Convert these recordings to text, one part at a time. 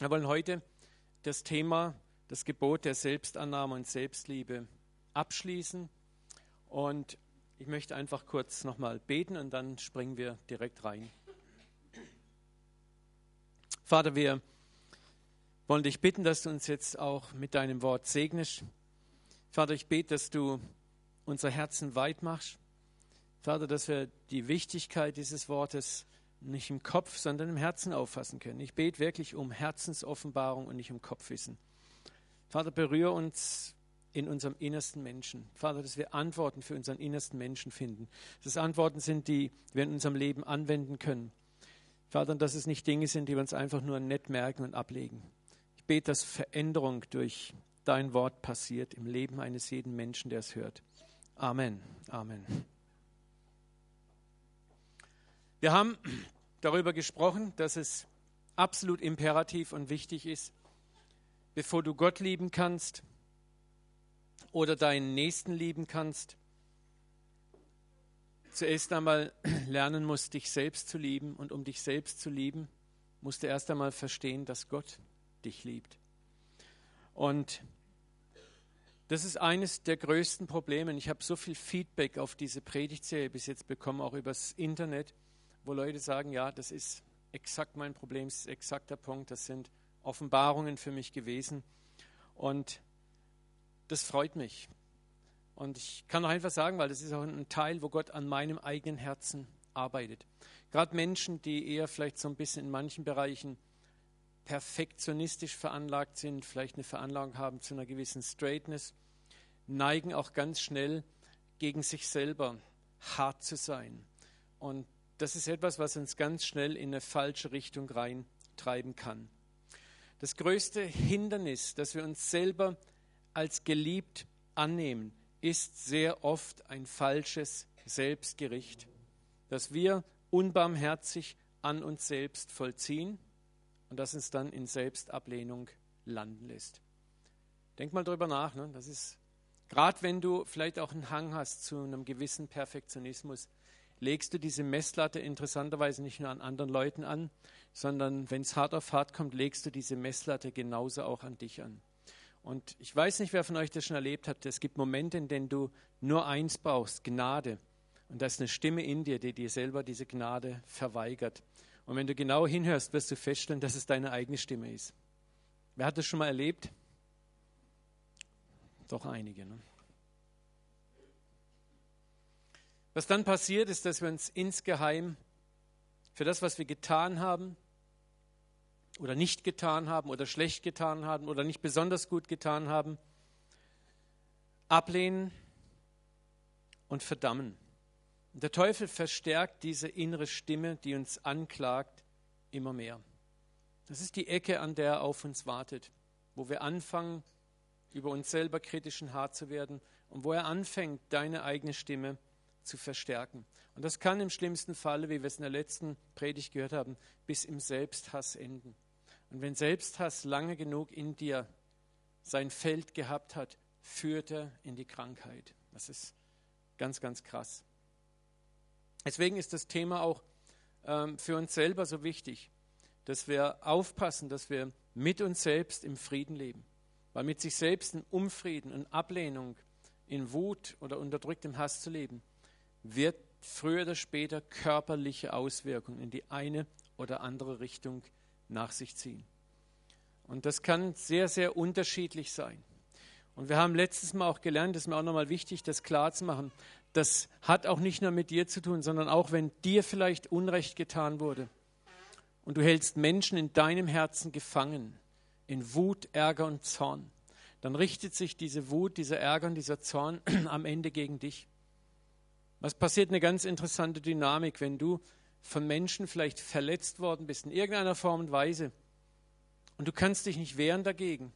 Wir wollen heute das Thema, das Gebot der Selbstannahme und Selbstliebe abschließen. Und ich möchte einfach kurz nochmal beten und dann springen wir direkt rein. Vater, wir wollen dich bitten, dass du uns jetzt auch mit deinem Wort segnest. Vater, ich bete, dass du unser Herzen weit machst. Vater, dass wir die Wichtigkeit dieses Wortes nicht im Kopf, sondern im Herzen auffassen können. Ich bete wirklich um Herzensoffenbarung und nicht um Kopfwissen. Vater, berühre uns in unserem innersten Menschen. Vater, dass wir Antworten für unseren innersten Menschen finden. Dass es Antworten sind, die wir in unserem Leben anwenden können. Vater, dass es nicht Dinge sind, die wir uns einfach nur nett merken und ablegen. Ich bete, dass Veränderung durch dein Wort passiert im Leben eines jeden Menschen, der es hört. Amen. Amen. Wir haben darüber gesprochen, dass es absolut imperativ und wichtig ist, bevor du Gott lieben kannst oder deinen Nächsten lieben kannst, zuerst einmal lernen musst, dich selbst zu lieben. Und um dich selbst zu lieben, musst du erst einmal verstehen, dass Gott dich liebt. Und das ist eines der größten Probleme. Ich habe so viel Feedback auf diese Predigtserie bis jetzt bekommen, auch übers Internet, wo Leute sagen, ja, das ist exakt mein Problem, das ist exakt der Punkt, das sind Offenbarungen für mich gewesen. Und das freut mich. Und ich kann auch einfach sagen, weil das ist auch ein Teil, wo Gott an meinem eigenen Herzen arbeitet. Gerade Menschen, die eher vielleicht so ein bisschen in manchen Bereichen perfektionistisch veranlagt sind, vielleicht eine Veranlagung haben zu einer gewissen Straightness, neigen auch ganz schnell gegen sich selber hart zu sein. Und das ist etwas, was uns ganz schnell in eine falsche Richtung reintreiben kann. Das größte Hindernis, dass wir uns selber als geliebt annehmen, ist sehr oft ein falsches Selbstgericht, das wir unbarmherzig an uns selbst vollziehen und das uns dann in Selbstablehnung landen lässt. Denk mal drüber nach. Ne? Das ist gerade, wenn du vielleicht auch einen Hang hast zu einem gewissen Perfektionismus, legst du diese Messlatte interessanterweise nicht nur an anderen Leuten an, sondern wenn es hart auf hart kommt, legst du diese Messlatte genauso auch an dich an. Und ich weiß nicht, wer von euch das schon erlebt hat. Es gibt Momente, in denen du nur eins brauchst, Gnade. Und da ist eine Stimme in dir, die dir selber diese Gnade verweigert. Und wenn du genau hinhörst, wirst du feststellen, dass es deine eigene Stimme ist. Wer hat das schon mal erlebt? Doch einige. Ne? Was dann passiert, ist, dass wir uns insgeheim für das, was wir getan haben, oder nicht getan haben oder schlecht getan haben oder nicht besonders gut getan haben, ablehnen und verdammen. Der Teufel verstärkt diese innere Stimme, die uns anklagt, immer mehr. Das ist die Ecke, an der er auf uns wartet, wo wir anfangen, über uns selber kritisch und hart zu werden und wo er anfängt, deine eigene Stimme zu verstärken. Und das kann im schlimmsten Falle, wie wir es in der letzten Predigt gehört haben, bis im Selbsthass enden. Und wenn Selbsthass lange genug in dir sein Feld gehabt hat, führt er in die Krankheit. Das ist ganz, ganz krass. Deswegen ist das Thema auch ähm, für uns selber so wichtig, dass wir aufpassen, dass wir mit uns selbst im Frieden leben. Weil mit sich selbst in Unfrieden und Ablehnung, in Wut oder unterdrücktem Hass zu leben, wird früher oder später körperliche Auswirkungen in die eine oder andere Richtung nach sich ziehen. Und das kann sehr, sehr unterschiedlich sein. Und wir haben letztes Mal auch gelernt, das ist mir auch nochmal wichtig, das klar zu machen. Das hat auch nicht nur mit dir zu tun, sondern auch wenn dir vielleicht Unrecht getan wurde und du hältst Menschen in deinem Herzen gefangen, in Wut, Ärger und Zorn, dann richtet sich diese Wut, dieser Ärger und dieser Zorn am Ende gegen dich. Was passiert eine ganz interessante Dynamik, wenn du von Menschen vielleicht verletzt worden bist, in irgendeiner Form und Weise, und du kannst dich nicht wehren dagegen,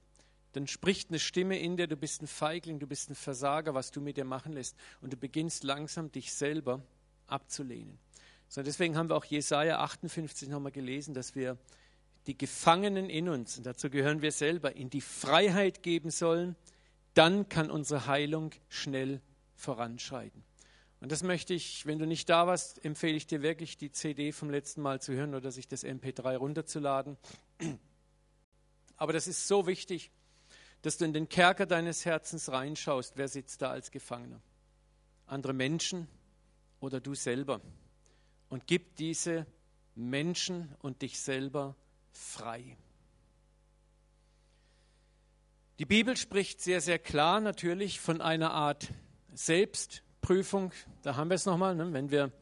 dann spricht eine Stimme in dir, du bist ein Feigling, du bist ein Versager, was du mit dir machen lässt. Und du beginnst langsam, dich selber abzulehnen. So, deswegen haben wir auch Jesaja 58 nochmal gelesen, dass wir die Gefangenen in uns, und dazu gehören wir selber, in die Freiheit geben sollen. Dann kann unsere Heilung schnell voranschreiten. Und das möchte ich, wenn du nicht da warst, empfehle ich dir wirklich, die CD vom letzten Mal zu hören oder sich das MP3 runterzuladen. Aber das ist so wichtig, dass du in den Kerker deines Herzens reinschaust. Wer sitzt da als Gefangener? Andere Menschen oder du selber? Und gib diese Menschen und dich selber frei. Die Bibel spricht sehr, sehr klar natürlich von einer Art Selbstprüfung. Da haben wir es nochmal, ne? wenn wir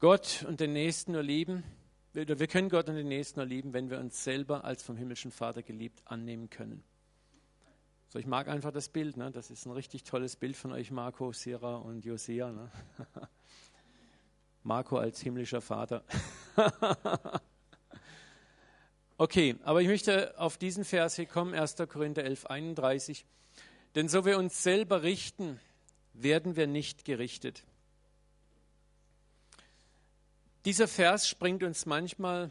Gott und den Nächsten nur lieben. Wir können Gott und den Nächsten nur lieben, wenn wir uns selber als vom himmlischen Vater geliebt annehmen können. So, ich mag einfach das Bild. Ne? Das ist ein richtig tolles Bild von euch, Marco, Sira und Josea. Ne? Marco als himmlischer Vater. Okay, aber ich möchte auf diesen Vers hier kommen, 1. Korinther 11, 31. Denn so wir uns selber richten, werden wir nicht gerichtet. Dieser Vers springt uns manchmal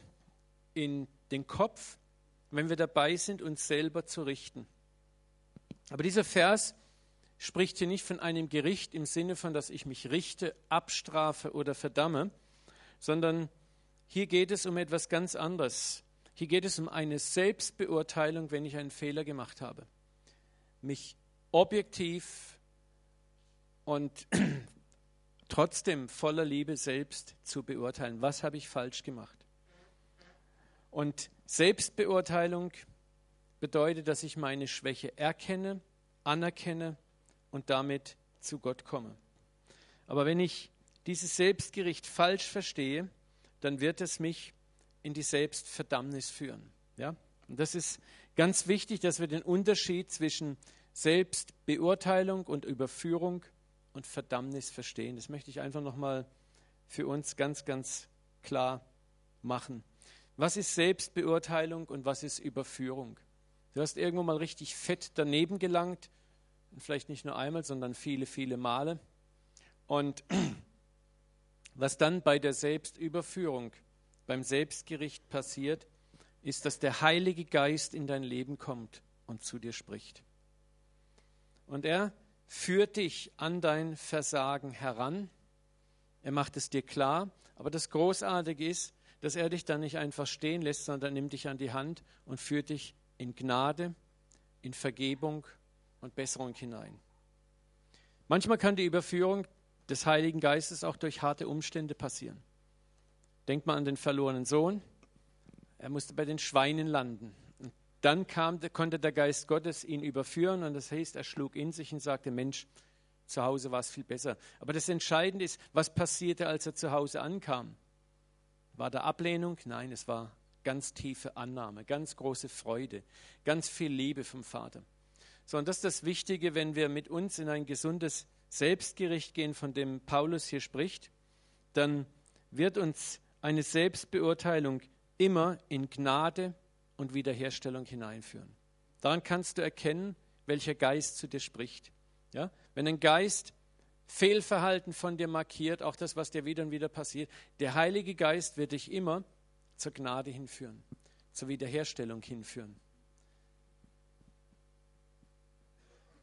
in den Kopf, wenn wir dabei sind, uns selber zu richten. Aber dieser Vers spricht hier nicht von einem Gericht im Sinne von, dass ich mich richte, abstrafe oder verdamme, sondern hier geht es um etwas ganz anderes. Hier geht es um eine Selbstbeurteilung, wenn ich einen Fehler gemacht habe. Mich objektiv und trotzdem voller Liebe selbst zu beurteilen. Was habe ich falsch gemacht? Und Selbstbeurteilung bedeutet, dass ich meine Schwäche erkenne, anerkenne und damit zu Gott komme. Aber wenn ich dieses Selbstgericht falsch verstehe, dann wird es mich in die Selbstverdammnis führen. Ja? Und das ist ganz wichtig, dass wir den Unterschied zwischen Selbstbeurteilung und Überführung und Verdammnis verstehen. Das möchte ich einfach nochmal für uns ganz, ganz klar machen. Was ist Selbstbeurteilung und was ist Überführung? Du hast irgendwo mal richtig fett daneben gelangt, vielleicht nicht nur einmal, sondern viele, viele Male. Und was dann bei der Selbstüberführung beim Selbstgericht passiert, ist, dass der Heilige Geist in dein Leben kommt und zu dir spricht. Und er führt dich an dein Versagen heran. Er macht es dir klar. Aber das Großartige ist, dass er dich dann nicht einfach stehen lässt, sondern er nimmt dich an die Hand und führt dich in Gnade, in Vergebung und Besserung hinein. Manchmal kann die Überführung des Heiligen Geistes auch durch harte Umstände passieren. Denkt mal an den verlorenen Sohn. Er musste bei den Schweinen landen. Dann kam, konnte der Geist Gottes ihn überführen und das heißt, er schlug in sich und sagte, Mensch, zu Hause war es viel besser. Aber das Entscheidende ist, was passierte, als er zu Hause ankam? War da Ablehnung? Nein, es war ganz tiefe Annahme, ganz große Freude, ganz viel Liebe vom Vater. So, und das ist das Wichtige, wenn wir mit uns in ein gesundes Selbstgericht gehen, von dem Paulus hier spricht, dann wird uns eine Selbstbeurteilung immer in Gnade und Wiederherstellung hineinführen. Daran kannst du erkennen, welcher Geist zu dir spricht. Ja? Wenn ein Geist Fehlverhalten von dir markiert, auch das, was dir wieder und wieder passiert, der Heilige Geist wird dich immer zur Gnade hinführen, zur Wiederherstellung hinführen.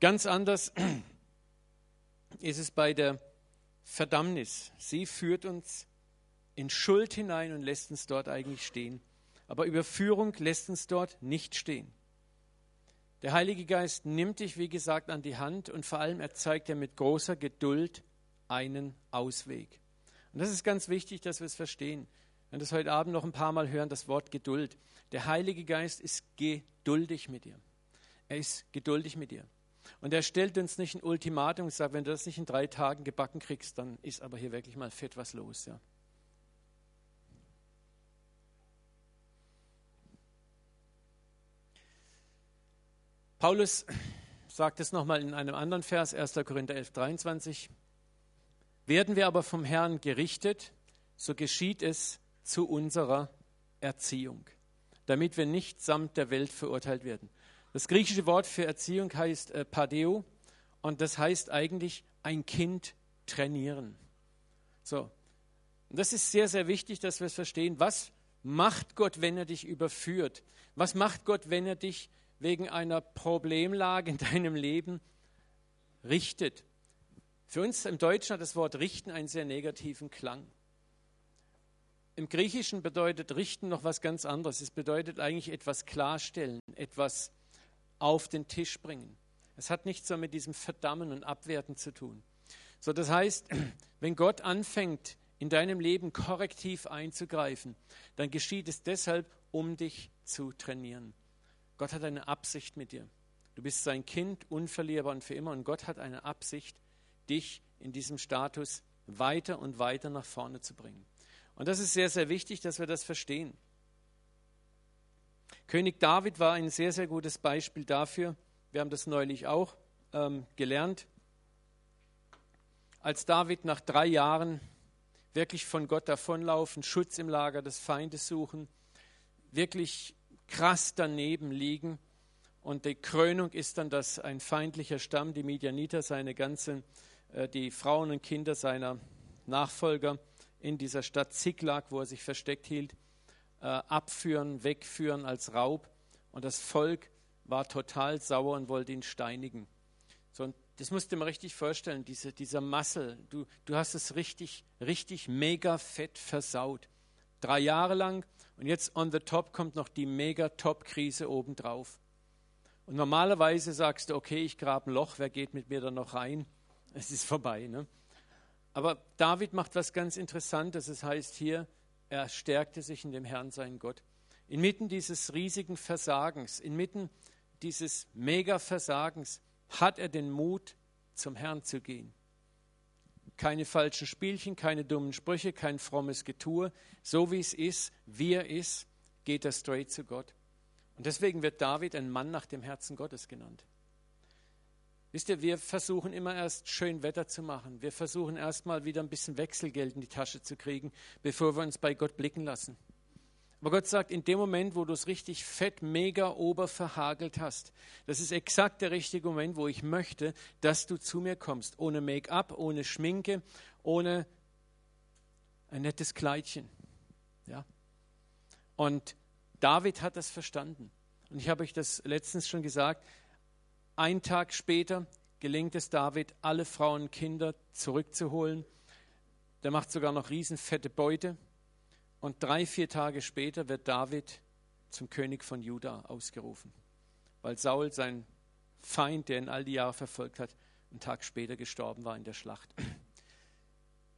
Ganz anders ist es bei der Verdammnis. Sie führt uns in Schuld hinein und lässt uns dort eigentlich stehen. Aber Überführung lässt uns dort nicht stehen. Der Heilige Geist nimmt dich, wie gesagt, an die Hand und vor allem er zeigt dir mit großer Geduld einen Ausweg. Und das ist ganz wichtig, dass wir es verstehen. Wir werden das heute Abend noch ein paar Mal hören, das Wort Geduld. Der Heilige Geist ist geduldig mit dir. Er ist geduldig mit dir. Und er stellt uns nicht ein Ultimatum und sagt, wenn du das nicht in drei Tagen gebacken kriegst, dann ist aber hier wirklich mal fett was los. Ja. Paulus sagt es nochmal in einem anderen Vers, 1. Korinther 11, 23. Werden wir aber vom Herrn gerichtet, so geschieht es zu unserer Erziehung, damit wir nicht samt der Welt verurteilt werden. Das griechische Wort für Erziehung heißt äh, Padeo und das heißt eigentlich ein Kind trainieren. So, und das ist sehr, sehr wichtig, dass wir es verstehen. Was macht Gott, wenn er dich überführt? Was macht Gott, wenn er dich wegen einer Problemlage in deinem Leben richtet. Für uns im Deutschen hat das Wort richten einen sehr negativen Klang. im Griechischen bedeutet richten noch was ganz anderes. Es bedeutet eigentlich etwas klarstellen, etwas auf den Tisch bringen. Es hat nichts so mit diesem Verdammen und Abwerten zu tun. So, das heißt, wenn Gott anfängt, in deinem Leben korrektiv einzugreifen, dann geschieht es deshalb, um dich zu trainieren. Gott hat eine Absicht mit dir. Du bist sein Kind, unverlierbar und für immer. Und Gott hat eine Absicht, dich in diesem Status weiter und weiter nach vorne zu bringen. Und das ist sehr, sehr wichtig, dass wir das verstehen. König David war ein sehr, sehr gutes Beispiel dafür. Wir haben das neulich auch ähm, gelernt. Als David nach drei Jahren wirklich von Gott davonlaufen, Schutz im Lager des Feindes suchen, wirklich krass daneben liegen. Und die Krönung ist dann, dass ein feindlicher Stamm, die Midianiter, seine ganzen, äh, die Frauen und Kinder seiner Nachfolger in dieser Stadt Ziklag, wo er sich versteckt hielt, äh, abführen, wegführen als Raub. Und das Volk war total sauer und wollte ihn steinigen. So, und das musst du dir mal richtig vorstellen, diese, dieser Massel. Du, du hast es richtig, richtig mega fett versaut. Drei Jahre lang und jetzt on the top kommt noch die mega Top-Krise obendrauf. Und normalerweise sagst du, okay, ich grabe ein Loch, wer geht mit mir da noch rein? Es ist vorbei. Ne? Aber David macht was ganz Interessantes. Es heißt hier, er stärkte sich in dem Herrn, seinen Gott. Inmitten dieses riesigen Versagens, inmitten dieses Mega-Versagens, hat er den Mut, zum Herrn zu gehen. Keine falschen Spielchen, keine dummen Sprüche, kein frommes Getue. So wie es ist, wie er ist, geht er straight zu Gott. Und deswegen wird David ein Mann nach dem Herzen Gottes genannt. Wisst ihr, wir versuchen immer erst schön Wetter zu machen. Wir versuchen erst mal wieder ein bisschen Wechselgeld in die Tasche zu kriegen, bevor wir uns bei Gott blicken lassen. Aber Gott sagt, in dem Moment, wo du es richtig fett, mega ober verhagelt hast, das ist exakt der richtige Moment, wo ich möchte, dass du zu mir kommst. Ohne Make-up, ohne Schminke, ohne ein nettes Kleidchen. Ja? Und David hat das verstanden. Und ich habe euch das letztens schon gesagt. Ein Tag später gelingt es David, alle Frauen und Kinder zurückzuholen. Der macht sogar noch riesenfette Beute. Und drei, vier Tage später wird David zum König von Juda ausgerufen, weil Saul, sein Feind, der ihn all die Jahre verfolgt hat, einen Tag später gestorben war in der Schlacht.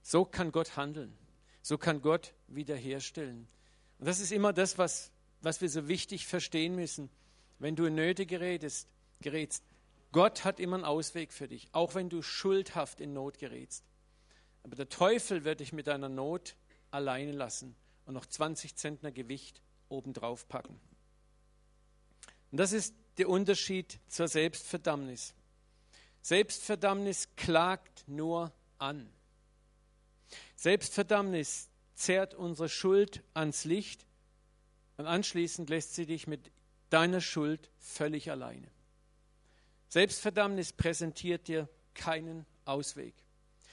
So kann Gott handeln. So kann Gott wiederherstellen. Und das ist immer das, was, was wir so wichtig verstehen müssen. Wenn du in Nöte gerätst, gerätst, Gott hat immer einen Ausweg für dich, auch wenn du schuldhaft in Not gerätst. Aber der Teufel wird dich mit deiner Not alleine lassen und noch 20 Zentner Gewicht obendrauf packen. Und das ist der Unterschied zur Selbstverdammnis. Selbstverdammnis klagt nur an. Selbstverdammnis zerrt unsere Schuld ans Licht und anschließend lässt sie dich mit deiner Schuld völlig alleine. Selbstverdammnis präsentiert dir keinen Ausweg.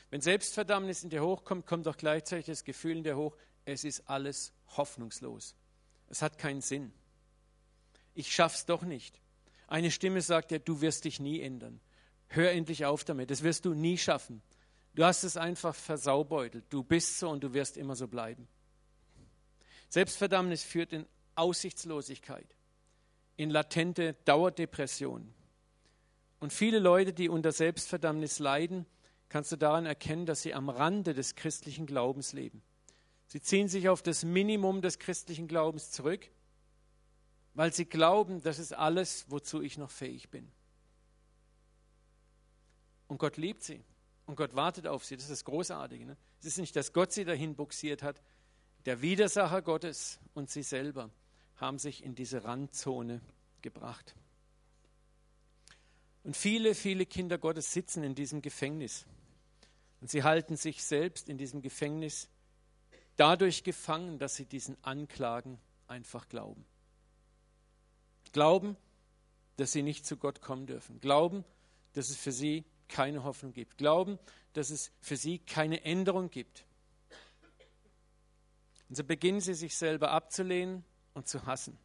Wenn Selbstverdammnis in dir hochkommt, kommt auch gleichzeitig das Gefühl in dir hoch, es ist alles hoffnungslos. Es hat keinen Sinn. Ich schaff's doch nicht. Eine Stimme sagt dir, du wirst dich nie ändern. Hör endlich auf damit. Das wirst du nie schaffen. Du hast es einfach versaubeutelt. Du bist so und du wirst immer so bleiben. Selbstverdammnis führt in Aussichtslosigkeit, in latente Dauerdepression. Und viele Leute, die unter Selbstverdammnis leiden, kannst du daran erkennen, dass sie am Rande des christlichen Glaubens leben. Sie ziehen sich auf das Minimum des christlichen Glaubens zurück, weil sie glauben, das ist alles, wozu ich noch fähig bin. Und Gott liebt sie und Gott wartet auf sie. Das ist das Großartige. Ne? Es ist nicht, dass Gott sie dahin buxiert hat. Der Widersacher Gottes und sie selber haben sich in diese Randzone gebracht. Und viele, viele Kinder Gottes sitzen in diesem Gefängnis. Und sie halten sich selbst in diesem Gefängnis dadurch gefangen, dass sie diesen Anklagen einfach glauben. Glauben, dass sie nicht zu Gott kommen dürfen. Glauben, dass es für sie keine Hoffnung gibt. Glauben, dass es für sie keine Änderung gibt. Und so beginnen sie sich selber abzulehnen und zu hassen.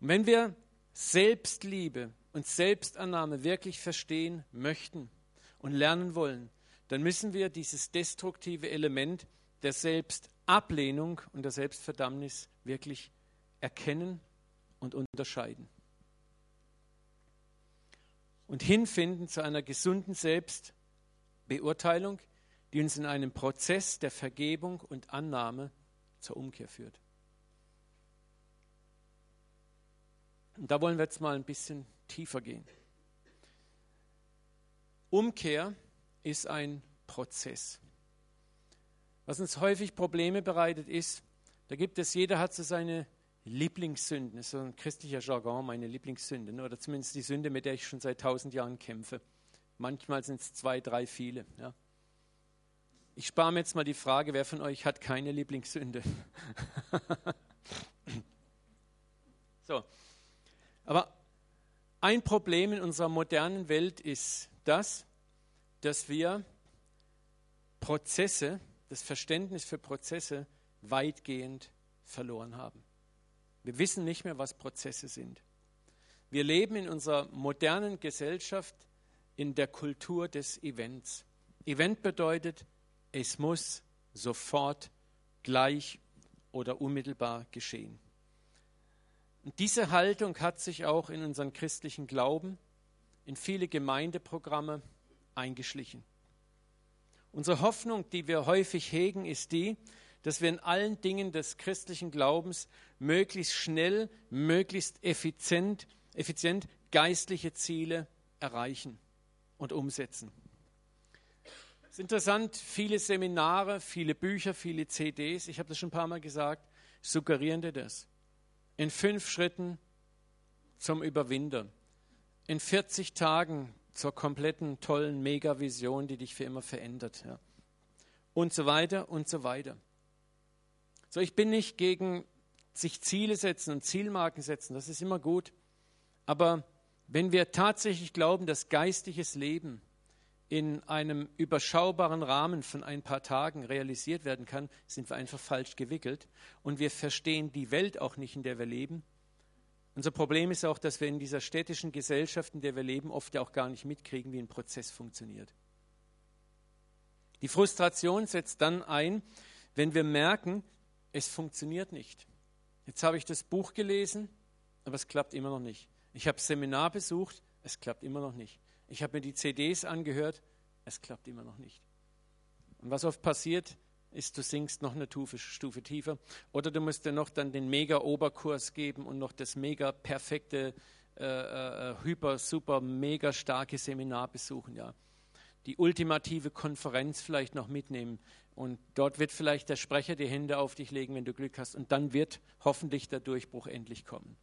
Und wenn wir Selbstliebe und Selbstannahme wirklich verstehen möchten und lernen wollen, dann müssen wir dieses destruktive Element der Ablehnung und der Selbstverdammnis wirklich erkennen und unterscheiden. Und hinfinden zu einer gesunden Selbstbeurteilung, die uns in einem Prozess der Vergebung und Annahme zur Umkehr führt. Und da wollen wir jetzt mal ein bisschen tiefer gehen. Umkehr ist ein Prozess. Was uns häufig Probleme bereitet, ist, da gibt es, jeder hat so seine Lieblingssünden, das ist so ein christlicher Jargon, meine Lieblingssünden, oder zumindest die Sünde, mit der ich schon seit tausend Jahren kämpfe. Manchmal sind es zwei, drei, viele. Ja. Ich spare mir jetzt mal die Frage, wer von euch hat keine Lieblingssünde? so. Aber ein Problem in unserer modernen Welt ist das, dass wir Prozesse, das Verständnis für Prozesse weitgehend verloren haben. Wir wissen nicht mehr, was Prozesse sind. Wir leben in unserer modernen Gesellschaft in der Kultur des Events. Event bedeutet, es muss sofort, gleich oder unmittelbar geschehen. Und diese Haltung hat sich auch in unseren christlichen Glauben, in viele Gemeindeprogramme eingeschlichen. Unsere Hoffnung, die wir häufig hegen, ist die, dass wir in allen Dingen des christlichen Glaubens möglichst schnell, möglichst effizient, effizient geistliche Ziele erreichen und umsetzen. Es ist interessant, viele Seminare, viele Bücher, viele CDs, ich habe das schon ein paar Mal gesagt, suggerieren dir das. In fünf Schritten zum Überwinder. In 40 Tagen zur kompletten, tollen Mega-Vision, die dich für immer verändert. Ja. Und so weiter und so weiter. So, ich bin nicht gegen sich Ziele setzen und Zielmarken setzen, das ist immer gut. Aber wenn wir tatsächlich glauben, dass geistliches Leben in einem überschaubaren Rahmen von ein paar Tagen realisiert werden kann, sind wir einfach falsch gewickelt und wir verstehen die Welt auch nicht, in der wir leben unser Problem ist auch, dass wir in dieser städtischen Gesellschaft, in der wir leben, oft ja auch gar nicht mitkriegen, wie ein Prozess funktioniert. Die Frustration setzt dann ein, wenn wir merken, es funktioniert nicht. Jetzt habe ich das Buch gelesen, aber es klappt immer noch nicht. Ich habe Seminar besucht, es klappt immer noch nicht. Ich habe mir die CDs angehört, es klappt immer noch nicht. Und was oft passiert, ist, du sinkst noch eine Stufe, Stufe tiefer. Oder du musst dir noch dann den Mega-Oberkurs geben und noch das mega perfekte, äh, äh, hyper, super, mega starke Seminar besuchen. Ja. Die ultimative Konferenz vielleicht noch mitnehmen. Und dort wird vielleicht der Sprecher die Hände auf dich legen, wenn du Glück hast. Und dann wird hoffentlich der Durchbruch endlich kommen.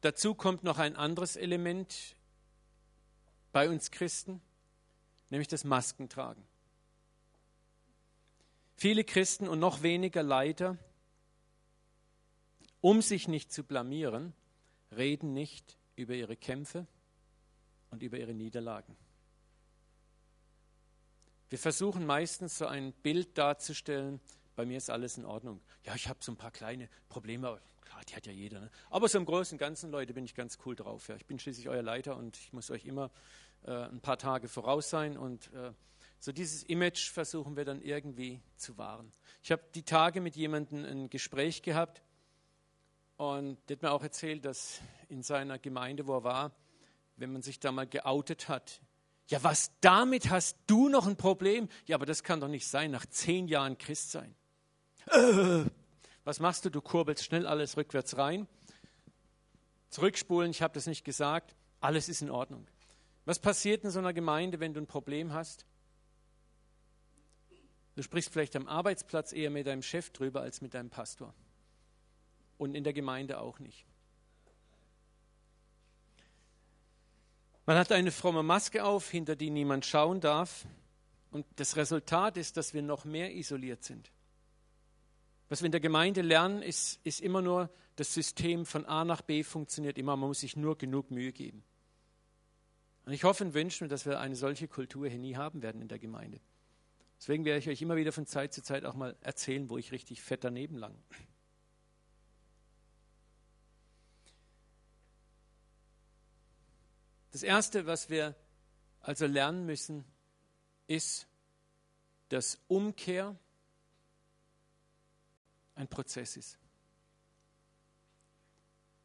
Dazu kommt noch ein anderes Element bei uns Christen, nämlich das Maskentragen. Viele Christen und noch weniger Leiter, um sich nicht zu blamieren, reden nicht über ihre Kämpfe und über ihre Niederlagen. Wir versuchen meistens so ein Bild darzustellen, bei mir ist alles in Ordnung. Ja, ich habe so ein paar kleine Probleme, klar, die hat ja jeder. Ne? Aber so im Großen und Ganzen, Leute, bin ich ganz cool drauf. Ja. Ich bin schließlich euer Leiter und ich muss euch immer äh, ein paar Tage voraus sein. Und äh, so dieses Image versuchen wir dann irgendwie zu wahren. Ich habe die Tage mit jemandem ein Gespräch gehabt und der hat mir auch erzählt, dass in seiner Gemeinde, wo er war, wenn man sich da mal geoutet hat, ja, was damit hast du noch ein Problem? Ja, aber das kann doch nicht sein, nach zehn Jahren Christ sein. Äh, was machst du? Du kurbelst schnell alles rückwärts rein. Zurückspulen, ich habe das nicht gesagt. Alles ist in Ordnung. Was passiert in so einer Gemeinde, wenn du ein Problem hast? Du sprichst vielleicht am Arbeitsplatz eher mit deinem Chef drüber als mit deinem Pastor. Und in der Gemeinde auch nicht. Man hat eine fromme Maske auf, hinter die niemand schauen darf. Und das Resultat ist, dass wir noch mehr isoliert sind. Was wir in der Gemeinde lernen, ist, ist immer nur, das System von A nach B funktioniert immer. Man muss sich nur genug Mühe geben. Und ich hoffe und wünsche mir, dass wir eine solche Kultur hier nie haben werden in der Gemeinde. Deswegen werde ich euch immer wieder von Zeit zu Zeit auch mal erzählen, wo ich richtig fett daneben lang. Das Erste, was wir also lernen müssen, ist, dass Umkehr ein Prozess ist.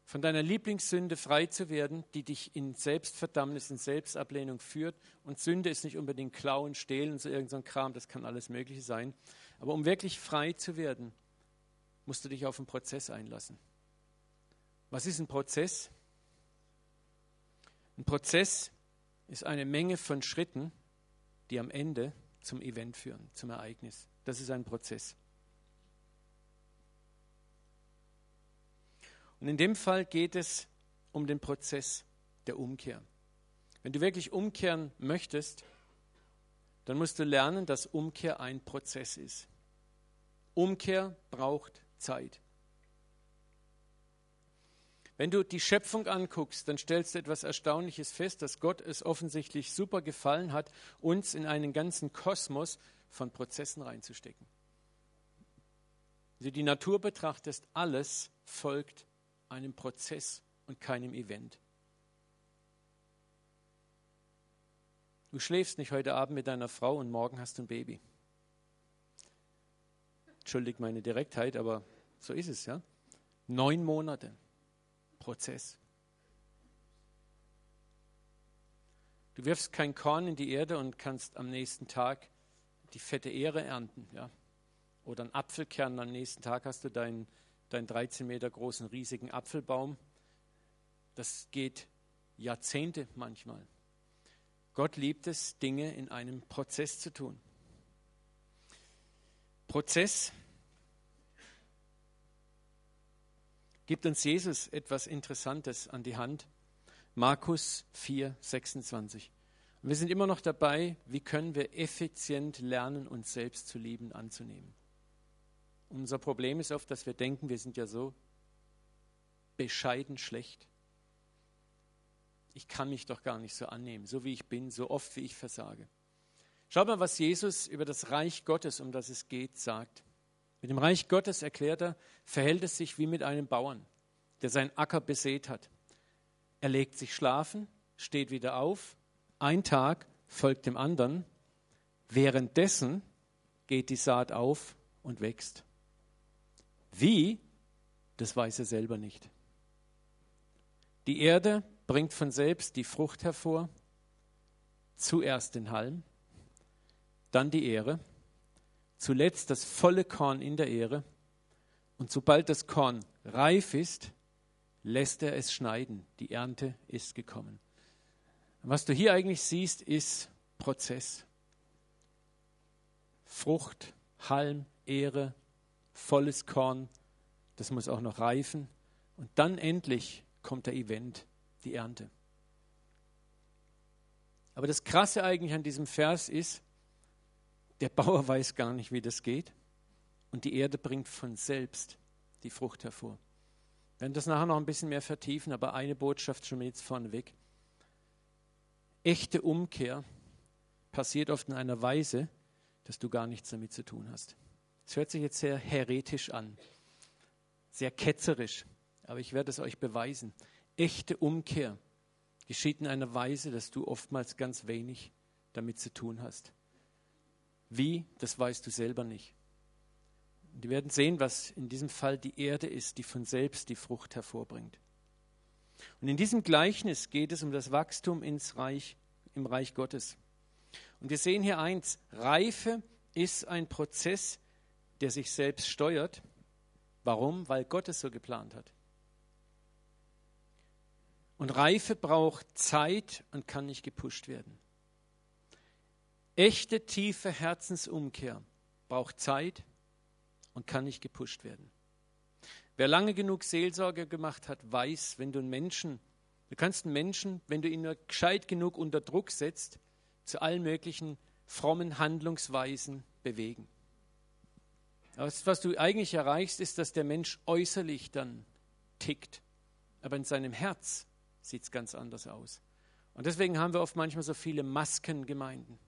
Von deiner Lieblingssünde frei zu werden, die dich in Selbstverdammnis, in Selbstablehnung führt. Und Sünde ist nicht unbedingt Klauen, Stehlen, so irgendein so Kram, das kann alles Mögliche sein. Aber um wirklich frei zu werden, musst du dich auf einen Prozess einlassen. Was ist ein Prozess? Ein Prozess ist eine Menge von Schritten, die am Ende zum Event führen, zum Ereignis. Das ist ein Prozess. Und in dem Fall geht es um den Prozess der Umkehr. Wenn du wirklich umkehren möchtest, dann musst du lernen, dass Umkehr ein Prozess ist. Umkehr braucht Zeit. Wenn du die Schöpfung anguckst, dann stellst du etwas Erstaunliches fest, dass Gott es offensichtlich super gefallen hat, uns in einen ganzen Kosmos von Prozessen reinzustecken. Wenn du die Natur betrachtest, alles folgt einem Prozess und keinem Event. Du schläfst nicht heute Abend mit deiner Frau und morgen hast du ein Baby. Entschuldigt meine Direktheit, aber so ist es, ja. Neun Monate Prozess. Du wirfst kein Korn in die Erde und kannst am nächsten Tag die fette Ehre ernten, ja. Oder einen Apfelkern, am nächsten Tag hast du deinen, deinen 13 Meter großen riesigen Apfelbaum. Das geht Jahrzehnte manchmal. Gott liebt es, Dinge in einem Prozess zu tun. Prozess gibt uns Jesus etwas Interessantes an die Hand. Markus 4, 26. Und wir sind immer noch dabei, wie können wir effizient lernen, uns selbst zu lieben, anzunehmen. Unser Problem ist oft, dass wir denken, wir sind ja so bescheiden schlecht. Ich kann mich doch gar nicht so annehmen, so wie ich bin, so oft wie ich versage. Schaut mal, was Jesus über das Reich Gottes, um das es geht, sagt. Mit dem Reich Gottes, erklärt er, verhält es sich wie mit einem Bauern, der seinen Acker besät hat. Er legt sich schlafen, steht wieder auf, ein Tag folgt dem anderen, währenddessen geht die Saat auf und wächst. Wie, das weiß er selber nicht. Die Erde bringt von selbst die Frucht hervor, zuerst den Halm, dann die Ehre zuletzt das volle Korn in der Ehre. Und sobald das Korn reif ist, lässt er es schneiden. Die Ernte ist gekommen. was du hier eigentlich siehst, ist Prozess. Frucht, Halm, Ehre, volles Korn, das muss auch noch reifen. Und dann endlich kommt der Event, die Ernte. Aber das Krasse eigentlich an diesem Vers ist, der Bauer weiß gar nicht, wie das geht. Und die Erde bringt von selbst die Frucht hervor. Wir werden das nachher noch ein bisschen mehr vertiefen, aber eine Botschaft schon jetzt vorneweg. Echte Umkehr passiert oft in einer Weise, dass du gar nichts damit zu tun hast. Es hört sich jetzt sehr heretisch an, sehr ketzerisch, aber ich werde es euch beweisen. Echte Umkehr geschieht in einer Weise, dass du oftmals ganz wenig damit zu tun hast. Wie, das weißt du selber nicht. Und die werden sehen, was in diesem Fall die Erde ist, die von selbst die Frucht hervorbringt. Und in diesem Gleichnis geht es um das Wachstum ins Reich, im Reich Gottes. Und wir sehen hier eins, Reife ist ein Prozess, der sich selbst steuert. Warum? Weil Gott es so geplant hat. Und Reife braucht Zeit und kann nicht gepusht werden. Echte tiefe Herzensumkehr braucht Zeit und kann nicht gepusht werden. Wer lange genug Seelsorge gemacht hat, weiß, wenn du einen Menschen, du kannst einen Menschen, wenn du ihn nur gescheit genug unter Druck setzt, zu allen möglichen frommen Handlungsweisen bewegen. Das, was du eigentlich erreichst, ist, dass der Mensch äußerlich dann tickt, aber in seinem Herz sieht es ganz anders aus. Und deswegen haben wir oft manchmal so viele Maskengemeinden.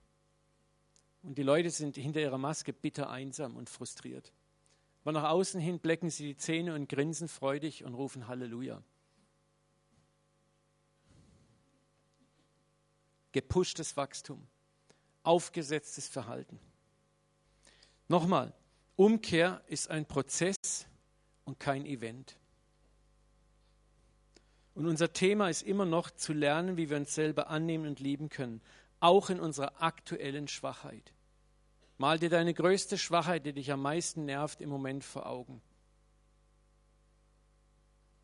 Und die Leute sind hinter ihrer Maske bitter einsam und frustriert. Aber nach außen hin blecken sie die Zähne und grinsen freudig und rufen Halleluja. Gepushtes Wachstum, aufgesetztes Verhalten. Nochmal, Umkehr ist ein Prozess und kein Event. Und unser Thema ist immer noch zu lernen, wie wir uns selber annehmen und lieben können, auch in unserer aktuellen Schwachheit. Mal dir deine größte Schwachheit, die dich am meisten nervt, im Moment vor Augen.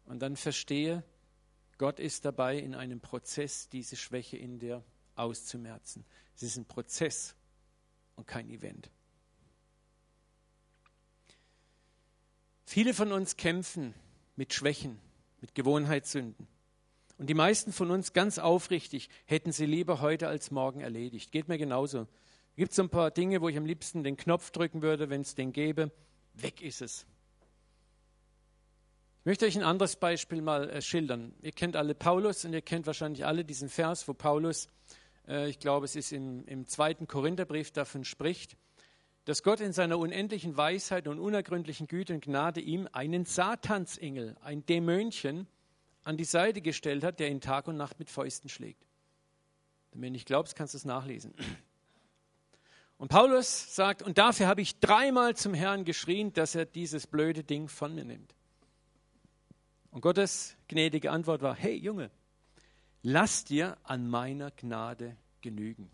Und dann verstehe, Gott ist dabei, in einem Prozess diese Schwäche in dir auszumerzen. Es ist ein Prozess und kein Event. Viele von uns kämpfen mit Schwächen, mit Gewohnheitssünden. Und die meisten von uns, ganz aufrichtig, hätten sie lieber heute als morgen erledigt. Geht mir genauso. Gibt es ein paar Dinge, wo ich am liebsten den Knopf drücken würde, wenn es den gäbe? Weg ist es. Ich möchte euch ein anderes Beispiel mal äh, schildern. Ihr kennt alle Paulus und ihr kennt wahrscheinlich alle diesen Vers, wo Paulus, äh, ich glaube, es ist im, im zweiten Korintherbrief, davon spricht, dass Gott in seiner unendlichen Weisheit und unergründlichen Güte und Gnade ihm einen Satansengel, ein Dämönchen, an die Seite gestellt hat, der ihn Tag und Nacht mit Fäusten schlägt. Wenn du nicht glaubst, kannst du es nachlesen. Und Paulus sagt, und dafür habe ich dreimal zum Herrn geschrien, dass er dieses blöde Ding von mir nimmt. Und Gottes gnädige Antwort war, hey Junge, lass dir an meiner Gnade genügen.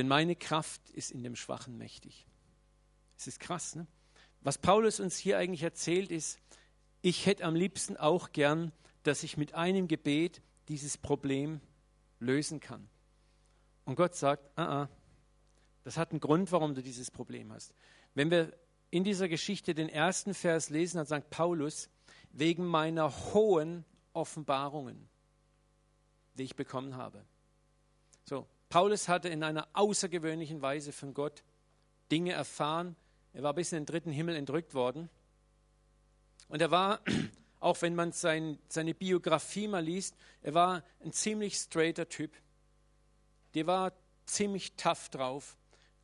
Denn meine Kraft ist in dem Schwachen mächtig. Es ist krass, ne? Was Paulus uns hier eigentlich erzählt, ist, ich hätte am liebsten auch gern, dass ich mit einem Gebet dieses Problem lösen kann. Und Gott sagt, ah, ah, das hat einen Grund, warum du dieses Problem hast. Wenn wir in dieser Geschichte den ersten Vers lesen, dann sagt Paulus, wegen meiner hohen Offenbarungen, die ich bekommen habe. So, Paulus hatte in einer außergewöhnlichen Weise von Gott Dinge erfahren. Er war bis in den dritten Himmel entrückt worden. Und er war, auch wenn man sein, seine Biografie mal liest, er war ein ziemlich straighter Typ. Der war ziemlich tough drauf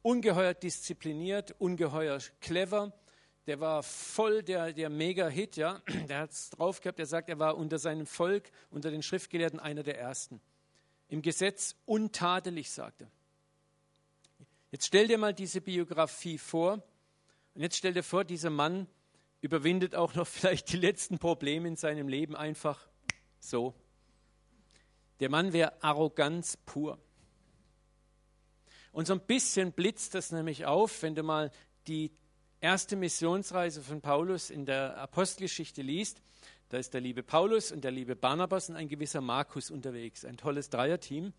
ungeheuer diszipliniert, ungeheuer clever. Der war voll der, der Mega-Hit, ja. Der hat es drauf gehabt. Er sagt, er war unter seinem Volk, unter den Schriftgelehrten einer der Ersten. Im Gesetz untadelig, sagt er. Jetzt stell dir mal diese Biografie vor. Und jetzt stell dir vor, dieser Mann überwindet auch noch vielleicht die letzten Probleme in seinem Leben einfach so. Der Mann wäre Arroganz pur. Und so ein bisschen blitzt das nämlich auf, wenn du mal die erste Missionsreise von Paulus in der Apostelgeschichte liest. Da ist der liebe Paulus und der liebe Barnabas und ein gewisser Markus unterwegs. Ein tolles Dreierteam.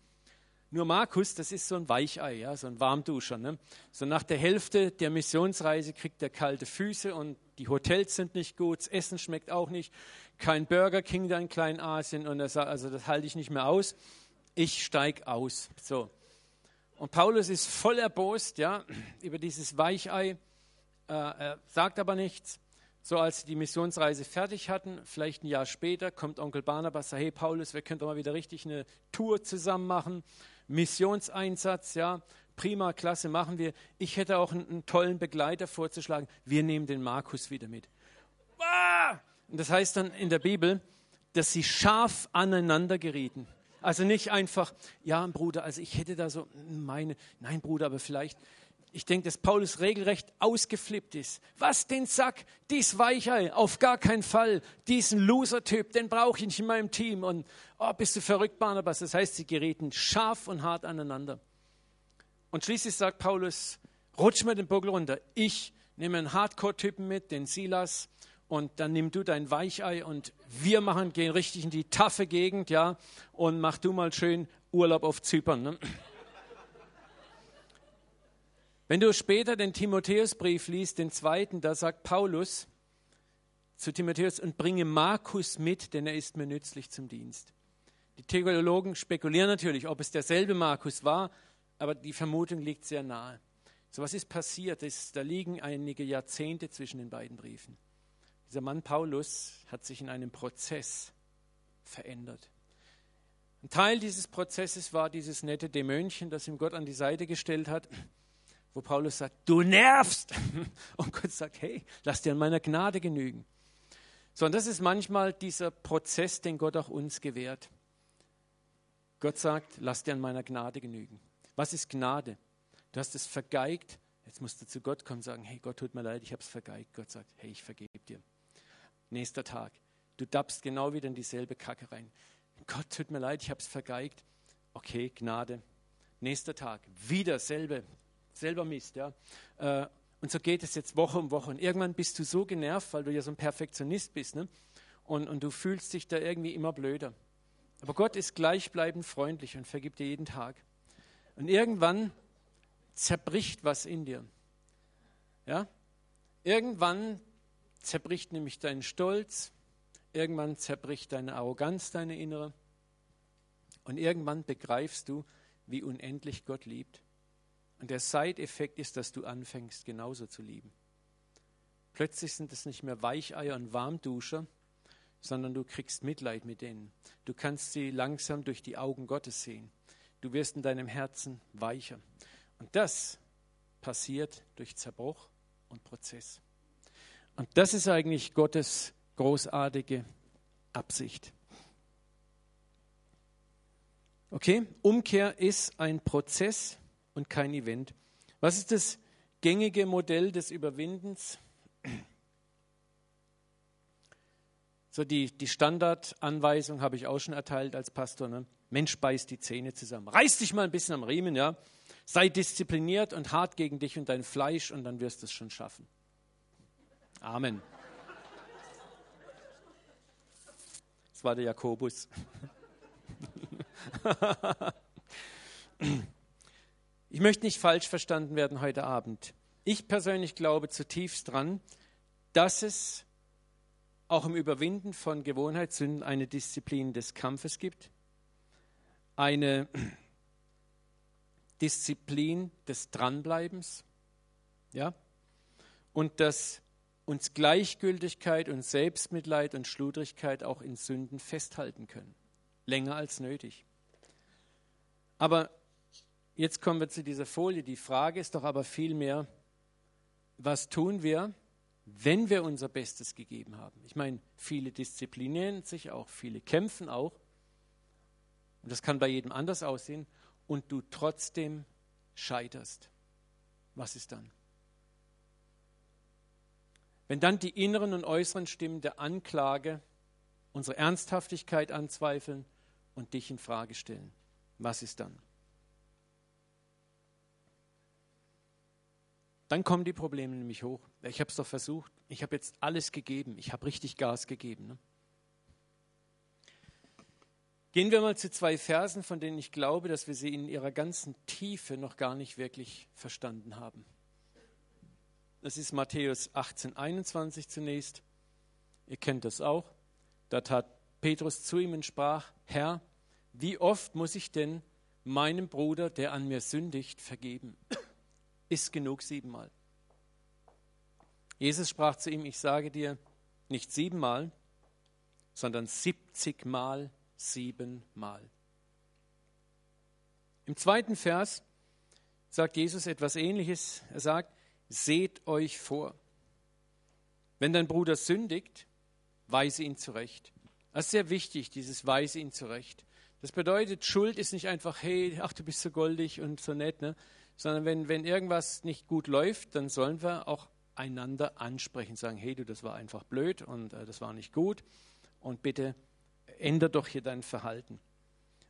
Nur Markus, das ist so ein Weichei, ja, so ein Warmduscher. Ne? So nach der Hälfte der Missionsreise kriegt er kalte Füße und die Hotels sind nicht gut, das Essen schmeckt auch nicht, kein Burger King da in Kleinasien und er sagt, also das halte ich nicht mehr aus, ich steige aus. So. Und Paulus ist voll erbost ja, über dieses Weichei. Äh, er sagt aber nichts. So als sie die Missionsreise fertig hatten, vielleicht ein Jahr später, kommt Onkel Barnabas, sagt, hey Paulus, wir könnten doch mal wieder richtig eine Tour zusammen machen. Missionseinsatz, ja, prima, klasse, machen wir. Ich hätte auch einen, einen tollen Begleiter vorzuschlagen. Wir nehmen den Markus wieder mit. Und das heißt dann in der Bibel, dass sie scharf aneinander gerieten. Also nicht einfach, ja, Bruder, also ich hätte da so meine, nein, Bruder, aber vielleicht, ich denke, dass Paulus regelrecht ausgeflippt ist. Was den Sack, dies Weichei, auf gar keinen Fall. Diesen Loser-Typ, den brauche ich nicht in meinem Team. Und oh, bist du verrückt, Barnabas? Das heißt, sie gerieten scharf und hart aneinander. Und schließlich sagt Paulus, rutsch mir den Buckel runter. Ich nehme einen Hardcore-Typen mit, den Silas, und dann nimm du dein Weichei und wir machen, gehen richtig in die taffe Gegend, ja, und mach du mal schön Urlaub auf Zypern. Ne? Wenn du später den Timotheusbrief liest, den zweiten, da sagt Paulus zu Timotheus, und bringe Markus mit, denn er ist mir nützlich zum Dienst. Die Theologen spekulieren natürlich, ob es derselbe Markus war, aber die Vermutung liegt sehr nahe. So was ist passiert? Das, da liegen einige Jahrzehnte zwischen den beiden Briefen. Dieser Mann Paulus hat sich in einem Prozess verändert. Ein Teil dieses Prozesses war dieses nette Dämönchen, das ihm Gott an die Seite gestellt hat, wo Paulus sagt, du nervst. Und Gott sagt, hey, lass dir an meiner Gnade genügen. So, und das ist manchmal dieser Prozess, den Gott auch uns gewährt. Gott sagt, lass dir an meiner Gnade genügen. Was ist Gnade? Du hast es vergeigt. Jetzt musst du zu Gott kommen und sagen, hey Gott, tut mir leid, ich habe es vergeigt. Gott sagt, hey, ich vergebe dir. Nächster Tag. Du dappst genau wieder in dieselbe Kacke rein. Gott, tut mir leid, ich habe es vergeigt. Okay, Gnade. Nächster Tag. Wieder selbe, selber Mist. Ja. Äh, und so geht es jetzt Woche um Woche. Und irgendwann bist du so genervt, weil du ja so ein Perfektionist bist. Ne? Und, und du fühlst dich da irgendwie immer blöder. Aber Gott ist gleichbleibend freundlich und vergibt dir jeden Tag. Und irgendwann zerbricht was in dir. Ja? Irgendwann zerbricht nämlich dein Stolz, irgendwann zerbricht deine Arroganz, deine innere. Und irgendwann begreifst du, wie unendlich Gott liebt. Und der Side-Effekt ist, dass du anfängst, genauso zu lieben. Plötzlich sind es nicht mehr Weicheier und Warmduscher, sondern du kriegst Mitleid mit denen. Du kannst sie langsam durch die Augen Gottes sehen. Du wirst in deinem Herzen weicher. Und das passiert durch Zerbruch und Prozess. Und das ist eigentlich Gottes großartige Absicht. Okay, Umkehr ist ein Prozess und kein Event. Was ist das gängige Modell des Überwindens? So die, die Standardanweisung habe ich auch schon erteilt als Pastor. Ne? Mensch, beiß die Zähne zusammen. Reiß dich mal ein bisschen am Riemen, ja. Sei diszipliniert und hart gegen dich und dein Fleisch und dann wirst du es schon schaffen. Amen. Das war der Jakobus. Ich möchte nicht falsch verstanden werden heute Abend. Ich persönlich glaube zutiefst dran, dass es auch im Überwinden von Gewohnheitssünden eine Disziplin des Kampfes gibt, eine Disziplin des Dranbleibens, ja, und dass uns Gleichgültigkeit und Selbstmitleid und Schludrigkeit auch in Sünden festhalten können, länger als nötig. Aber jetzt kommen wir zu dieser Folie. Die Frage ist doch aber vielmehr, was tun wir, wenn wir unser Bestes gegeben haben? Ich meine, viele disziplinieren sich auch, viele kämpfen auch. Und das kann bei jedem anders aussehen. Und du trotzdem scheiterst. Was ist dann? Wenn dann die inneren und äußeren Stimmen der Anklage unsere Ernsthaftigkeit anzweifeln und dich in Frage stellen, was ist dann? Dann kommen die Probleme nämlich hoch. Ich habe es doch versucht. Ich habe jetzt alles gegeben. Ich habe richtig Gas gegeben. Ne? Gehen wir mal zu zwei Versen, von denen ich glaube, dass wir sie in ihrer ganzen Tiefe noch gar nicht wirklich verstanden haben. Das ist Matthäus 18, 21 zunächst. Ihr kennt das auch. Da tat Petrus zu ihm und sprach, Herr, wie oft muss ich denn meinem Bruder, der an mir sündigt, vergeben? Ist genug siebenmal. Jesus sprach zu ihm, ich sage dir, nicht siebenmal, sondern siebzigmal siebenmal. Im zweiten Vers sagt Jesus etwas Ähnliches. Er sagt, seht euch vor. Wenn dein Bruder sündigt, weise ihn zurecht. Das ist sehr wichtig, dieses weise ihn zurecht. Das bedeutet, Schuld ist nicht einfach, hey, ach, du bist so goldig und so nett, ne? Sondern wenn, wenn irgendwas nicht gut läuft, dann sollen wir auch einander ansprechen, sagen, hey du, das war einfach blöd und äh, das war nicht gut und bitte ändere doch hier dein Verhalten.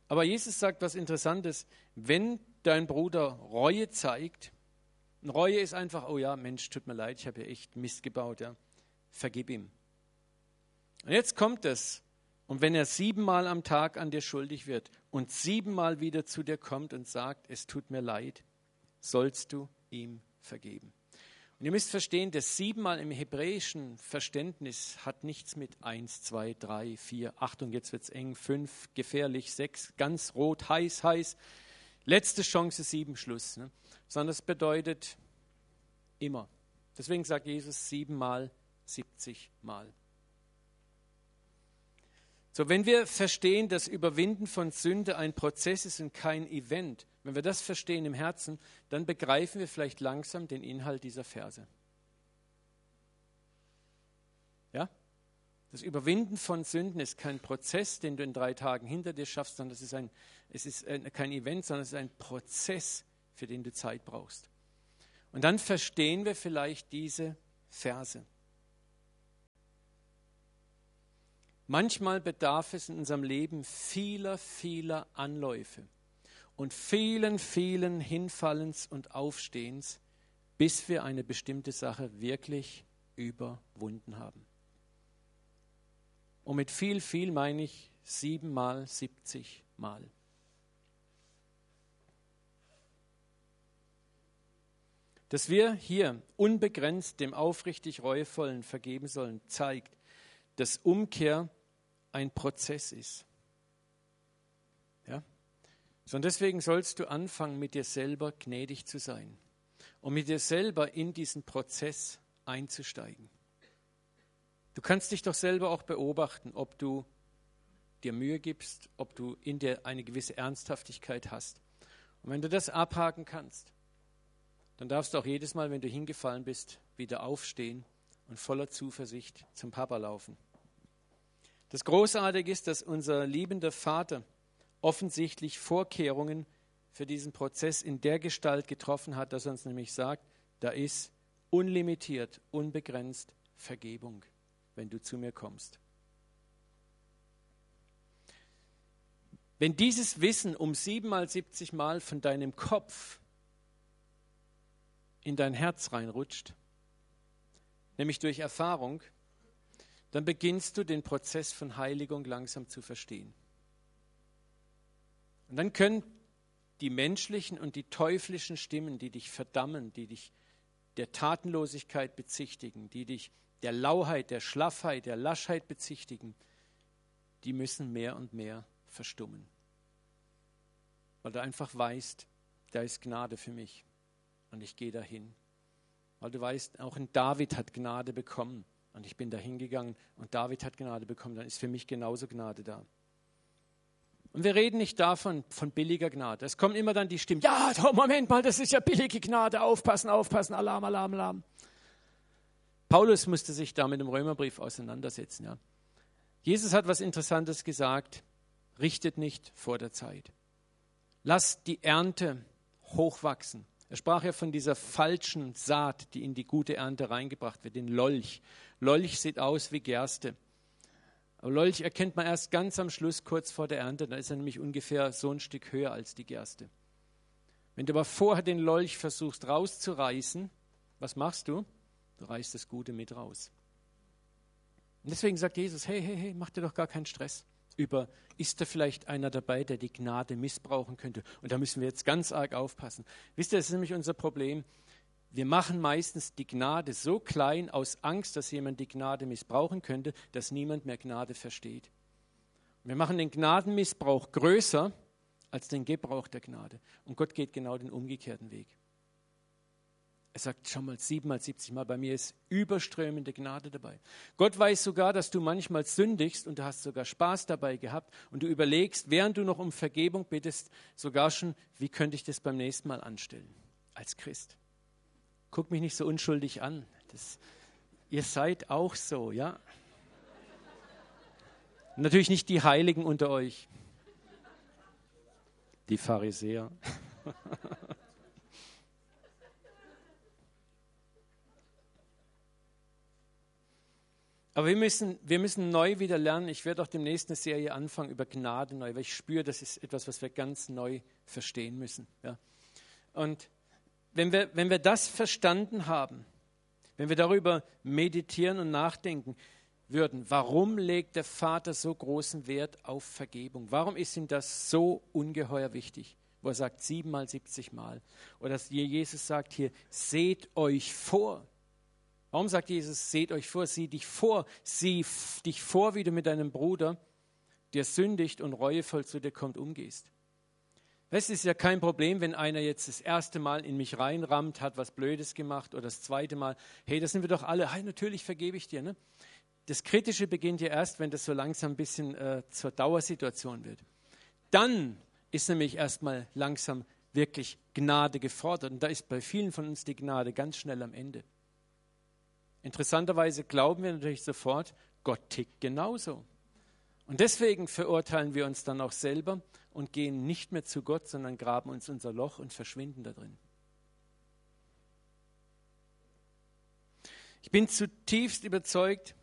Aber Jesus sagt was Interessantes, wenn dein Bruder Reue zeigt, Reue ist einfach, oh ja, Mensch, tut mir leid, ich habe ja echt Mist gebaut, ja, vergib ihm. Und jetzt kommt es, und wenn er siebenmal am Tag an dir schuldig wird und siebenmal wieder zu dir kommt und sagt, es tut mir leid, sollst du ihm vergeben. Und ihr müsst verstehen, das siebenmal im hebräischen Verständnis hat nichts mit eins, zwei, drei, vier, Achtung, jetzt wird es eng, fünf, gefährlich, sechs, ganz rot, heiß, heiß, letzte Chance, sieben, Schluss. Ne? Sondern es bedeutet immer. Deswegen sagt Jesus siebenmal, siebzigmal. So, wenn wir verstehen, dass Überwinden von Sünde ein Prozess ist und kein Event, wenn wir das verstehen im Herzen, dann begreifen wir vielleicht langsam den Inhalt dieser Verse. Ja? Das Überwinden von Sünden ist kein Prozess, den du in drei Tagen hinter dir schaffst, sondern es ist, ein, es ist kein Event, sondern es ist ein Prozess, für den du Zeit brauchst. Und dann verstehen wir vielleicht diese Verse. Manchmal bedarf es in unserem Leben vieler, vieler Anläufe und vielen, vielen Hinfallens und Aufstehens, bis wir eine bestimmte Sache wirklich überwunden haben. Und mit viel, viel meine ich siebenmal, siebzig Mal. Dass wir hier unbegrenzt dem aufrichtig Reuevollen vergeben sollen, zeigt, dass Umkehr ein Prozess ist. Ja? So, und deswegen sollst du anfangen, mit dir selber gnädig zu sein und mit dir selber in diesen Prozess einzusteigen. Du kannst dich doch selber auch beobachten, ob du dir Mühe gibst, ob du in dir eine gewisse Ernsthaftigkeit hast. Und wenn du das abhaken kannst, dann darfst du auch jedes Mal, wenn du hingefallen bist, wieder aufstehen und voller Zuversicht zum Papa laufen. Das Großartige ist, dass unser liebender Vater offensichtlich Vorkehrungen für diesen Prozess in der Gestalt getroffen hat, dass er uns nämlich sagt, da ist unlimitiert, unbegrenzt Vergebung, wenn du zu mir kommst. Wenn dieses Wissen um siebenmal, siebzig Mal von deinem Kopf in dein Herz reinrutscht, nämlich durch Erfahrung, dann beginnst du den Prozess von Heiligung langsam zu verstehen. Und dann können die menschlichen und die teuflischen Stimmen, die dich verdammen, die dich der Tatenlosigkeit bezichtigen, die dich der Lauheit, der Schlaffheit, der Laschheit bezichtigen, die müssen mehr und mehr verstummen. Weil du einfach weißt, da ist Gnade für mich und ich gehe dahin. Weil du weißt, auch ein David hat Gnade bekommen und ich bin da hingegangen und David hat Gnade bekommen, dann ist für mich genauso Gnade da. Und wir reden nicht davon, von billiger Gnade. Es kommen immer dann die Stimmen, ja, Moment mal, das ist ja billige Gnade, aufpassen, aufpassen, Alarm, Alarm, Alarm. Paulus musste sich da mit dem Römerbrief auseinandersetzen. Ja. Jesus hat was Interessantes gesagt, richtet nicht vor der Zeit. Lasst die Ernte hochwachsen. Er sprach ja von dieser falschen Saat, die in die gute Ernte reingebracht wird, den Lolch. Lolch sieht aus wie Gerste. Aber Lolch erkennt man erst ganz am Schluss, kurz vor der Ernte. Da ist er nämlich ungefähr so ein Stück höher als die Gerste. Wenn du aber vorher den Lolch versuchst rauszureißen, was machst du? Du reißt das Gute mit raus. Und deswegen sagt Jesus, hey, hey, hey, mach dir doch gar keinen Stress über, ist da vielleicht einer dabei, der die Gnade missbrauchen könnte? Und da müssen wir jetzt ganz arg aufpassen. Wisst ihr, das ist nämlich unser Problem. Wir machen meistens die Gnade so klein aus Angst, dass jemand die Gnade missbrauchen könnte, dass niemand mehr Gnade versteht. Wir machen den Gnadenmissbrauch größer als den Gebrauch der Gnade. Und Gott geht genau den umgekehrten Weg. Er sagt schon mal siebenmal, siebzig Mal, bei mir ist überströmende Gnade dabei. Gott weiß sogar, dass du manchmal sündigst und du hast sogar Spaß dabei gehabt und du überlegst, während du noch um Vergebung bittest, sogar schon, wie könnte ich das beim nächsten Mal anstellen als Christ. Guck mich nicht so unschuldig an. Das, ihr seid auch so, ja. Natürlich nicht die Heiligen unter euch, die Pharisäer. Aber wir müssen, wir müssen neu wieder lernen. Ich werde auch demnächst eine Serie anfangen über Gnade neu, weil ich spüre, das ist etwas, was wir ganz neu verstehen müssen. Ja. Und wenn wir, wenn wir das verstanden haben, wenn wir darüber meditieren und nachdenken würden, warum legt der Vater so großen Wert auf Vergebung? Warum ist ihm das so ungeheuer wichtig? Wo er sagt siebenmal, siebzig Mal. Oder dass Jesus sagt hier, seht euch vor. Warum sagt Jesus, seht euch vor, sieh dich vor, sieh dich vor, wie du mit deinem Bruder, der sündigt und reuevoll zu dir kommt, umgehst. Es ist ja kein Problem, wenn einer jetzt das erste Mal in mich reinrammt, hat was Blödes gemacht oder das zweite Mal, hey, das sind wir doch alle, hey, natürlich vergebe ich dir. Ne? Das Kritische beginnt ja erst, wenn das so langsam ein bisschen äh, zur Dauersituation wird. Dann ist nämlich erstmal langsam wirklich Gnade gefordert. Und da ist bei vielen von uns die Gnade ganz schnell am Ende. Interessanterweise glauben wir natürlich sofort, Gott tickt genauso. Und deswegen verurteilen wir uns dann auch selber und gehen nicht mehr zu Gott, sondern graben uns unser Loch und verschwinden da drin. Ich bin zutiefst überzeugt,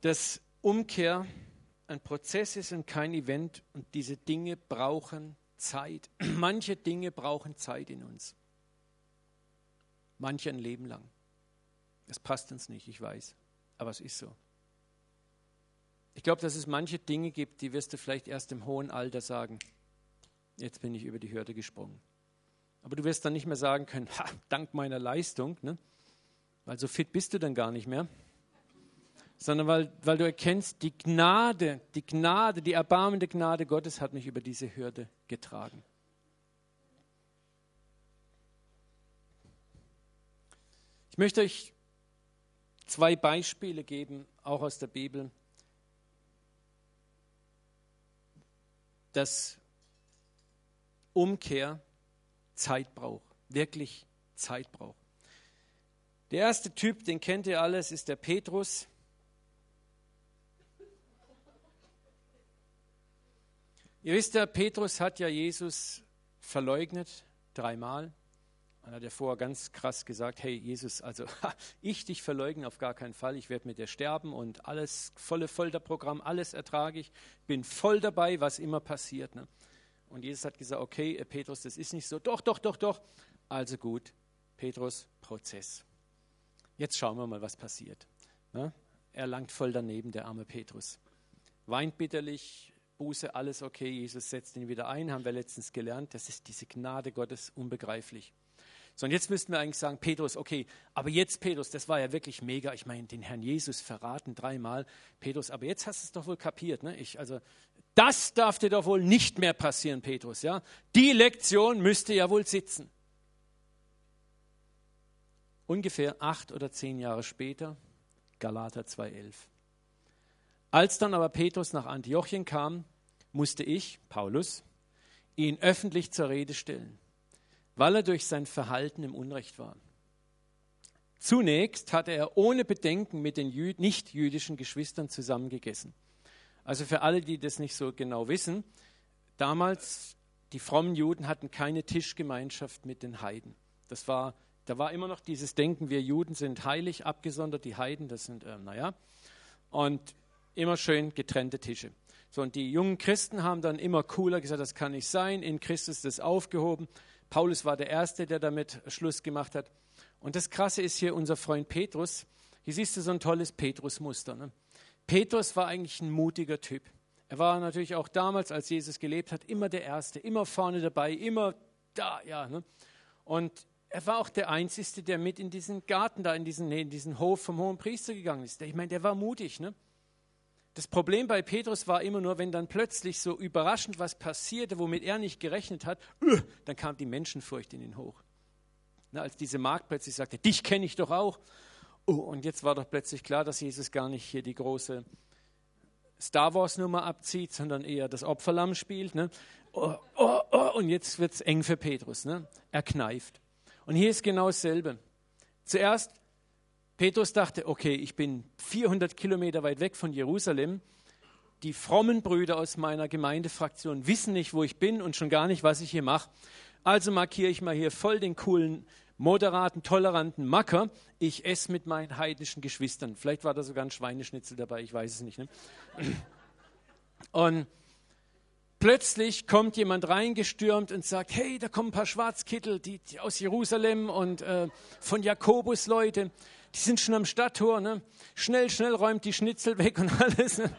dass Umkehr ein Prozess ist und kein Event und diese Dinge brauchen Zeit. Manche Dinge brauchen Zeit in uns. Manche ein Leben lang. Es passt uns nicht, ich weiß, aber es ist so. Ich glaube, dass es manche Dinge gibt, die wirst du vielleicht erst im hohen Alter sagen, jetzt bin ich über die Hürde gesprungen. Aber du wirst dann nicht mehr sagen können, ha, dank meiner Leistung, ne? weil so fit bist du dann gar nicht mehr, sondern weil, weil du erkennst, die Gnade, die Gnade, die erbarmende Gnade Gottes hat mich über diese Hürde getragen. Ich möchte euch zwei Beispiele geben, auch aus der Bibel, dass Umkehr Zeit braucht, wirklich Zeit braucht. Der erste Typ, den kennt ihr alles, ist der Petrus. Ihr wisst ja, Petrus hat ja Jesus verleugnet, dreimal. Man hat ja vorher ganz krass gesagt, hey Jesus, also ich dich verleugne auf gar keinen Fall, ich werde mit dir sterben und alles, volle Folterprogramm, alles ertrage ich, bin voll dabei, was immer passiert. Ne? Und Jesus hat gesagt, okay, äh, Petrus, das ist nicht so, doch, doch, doch, doch. Also gut, Petrus, Prozess. Jetzt schauen wir mal, was passiert. Ne? Er langt voll daneben, der arme Petrus. Weint bitterlich, Buße, alles okay, Jesus setzt ihn wieder ein, haben wir letztens gelernt. Das ist diese Gnade Gottes unbegreiflich. So, und jetzt müssten wir eigentlich sagen, Petrus, okay, aber jetzt, Petrus, das war ja wirklich mega. Ich meine, den Herrn Jesus verraten dreimal. Petrus, aber jetzt hast du es doch wohl kapiert. Ne? Ich, also, das darf dir doch wohl nicht mehr passieren, Petrus. Ja? Die Lektion müsste ja wohl sitzen. Ungefähr acht oder zehn Jahre später, Galater 2,11. Als dann aber Petrus nach Antiochien kam, musste ich, Paulus, ihn öffentlich zur Rede stellen weil er durch sein Verhalten im Unrecht war. Zunächst hatte er ohne Bedenken mit den nicht-jüdischen Geschwistern zusammengegessen. Also für alle, die das nicht so genau wissen, damals, die frommen Juden hatten keine Tischgemeinschaft mit den Heiden. Das war, da war immer noch dieses Denken, wir Juden sind heilig, abgesondert, die Heiden, das sind, äh, naja, und immer schön getrennte Tische. So, und die jungen Christen haben dann immer cooler gesagt, das kann nicht sein, in Christus ist das aufgehoben. Paulus war der Erste, der damit Schluss gemacht hat. Und das Krasse ist hier unser Freund Petrus. Hier siehst du so ein tolles Petrus-Muster. Ne? Petrus war eigentlich ein mutiger Typ. Er war natürlich auch damals, als Jesus gelebt hat, immer der Erste, immer vorne dabei, immer da, ja. Ne? Und er war auch der Einzige, der mit in diesen Garten da, in diesen, in diesen Hof vom hohen Priester gegangen ist. Ich meine, der war mutig. Ne? Das Problem bei Petrus war immer nur, wenn dann plötzlich so überraschend was passierte, womit er nicht gerechnet hat, uh, dann kam die Menschenfurcht in ihn hoch. Na, als diese Magd plötzlich sagte, dich kenne ich doch auch. Oh, und jetzt war doch plötzlich klar, dass Jesus gar nicht hier die große Star Wars-Nummer abzieht, sondern eher das Opferlamm spielt. Ne? Oh, oh, oh, und jetzt wird es eng für Petrus. Ne? Er kneift. Und hier ist genau dasselbe. Zuerst Petrus dachte, okay, ich bin 400 Kilometer weit weg von Jerusalem. Die frommen Brüder aus meiner Gemeindefraktion wissen nicht, wo ich bin und schon gar nicht, was ich hier mache. Also markiere ich mal hier voll den coolen, moderaten, toleranten Macker. Ich esse mit meinen heidnischen Geschwistern. Vielleicht war da sogar ein Schweineschnitzel dabei, ich weiß es nicht. Ne? Und plötzlich kommt jemand reingestürmt und sagt, hey, da kommen ein paar Schwarzkittel die, die aus Jerusalem und äh, von Jakobus Leute die sind schon am Stadttor, ne? Schnell, schnell räumt die Schnitzel weg und alles. Ne?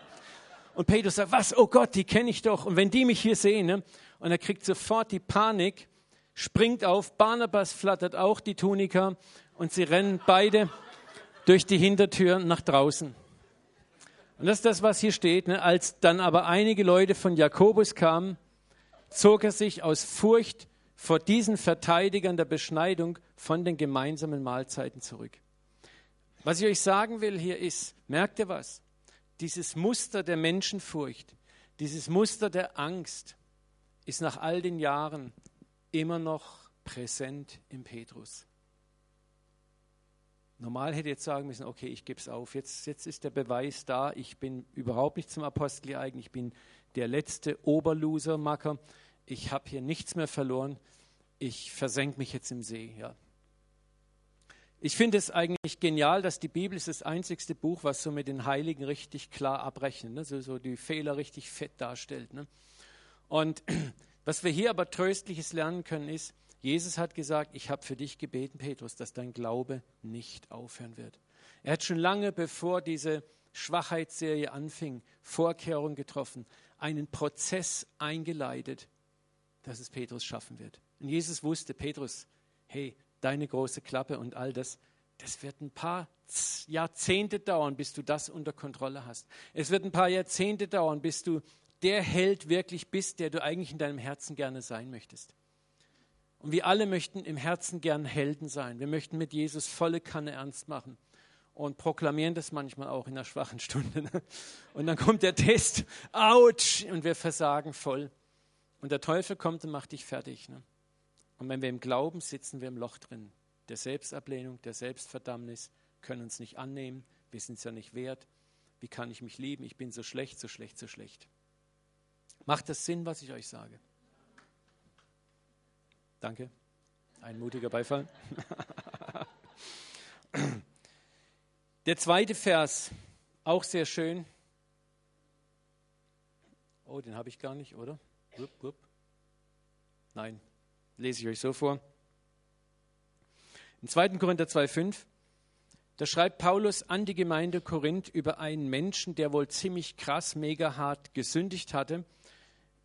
Und Petrus sagt, was? Oh Gott, die kenne ich doch. Und wenn die mich hier sehen, ne? und er kriegt sofort die Panik, springt auf, Barnabas flattert auch die Tunika und sie rennen beide durch die Hintertür nach draußen. Und das ist das, was hier steht. Ne? Als dann aber einige Leute von Jakobus kamen, zog er sich aus Furcht vor diesen Verteidigern der Beschneidung von den gemeinsamen Mahlzeiten zurück. Was ich euch sagen will hier ist, merkt ihr was? Dieses Muster der Menschenfurcht, dieses Muster der Angst ist nach all den Jahren immer noch präsent im Petrus. normal hätte jetzt sagen müssen, okay, ich gebe es auf. Jetzt, jetzt ist der Beweis da, ich bin überhaupt nicht zum Apostel geeignet, ich bin der letzte Oberloser-Macker, ich habe hier nichts mehr verloren, ich versenke mich jetzt im See. Ja. Ich finde es eigentlich genial, dass die Bibel ist das einzigste Buch, was so mit den Heiligen richtig klar abrechnet, ne? so, so die Fehler richtig fett darstellt. Ne? Und was wir hier aber tröstliches lernen können, ist, Jesus hat gesagt, ich habe für dich gebeten, Petrus, dass dein Glaube nicht aufhören wird. Er hat schon lange, bevor diese Schwachheitsserie anfing, Vorkehrungen getroffen, einen Prozess eingeleitet, dass es Petrus schaffen wird. Und Jesus wusste, Petrus, hey, deine große Klappe und all das, das wird ein paar Jahrzehnte dauern, bis du das unter Kontrolle hast. Es wird ein paar Jahrzehnte dauern, bis du der Held wirklich bist, der du eigentlich in deinem Herzen gerne sein möchtest. Und wir alle möchten im Herzen gern Helden sein. Wir möchten mit Jesus volle Kanne ernst machen und proklamieren das manchmal auch in einer schwachen Stunde. Ne? Und dann kommt der Test, ouch, und wir versagen voll. Und der Teufel kommt und macht dich fertig. Ne? Und wenn wir im Glauben sitzen wir im Loch drin, der Selbstablehnung, der Selbstverdammnis, können uns nicht annehmen, wir sind es ja nicht wert. Wie kann ich mich lieben? Ich bin so schlecht, so schlecht, so schlecht. Macht das Sinn, was ich euch sage? Danke. Ein mutiger Beifall. Der zweite Vers, auch sehr schön. Oh, den habe ich gar nicht, oder? Wupp, wupp. Nein, lese ich euch so vor. Im 2. Korinther 2,5, da schreibt Paulus an die Gemeinde Korinth über einen Menschen, der wohl ziemlich krass, mega hart gesündigt hatte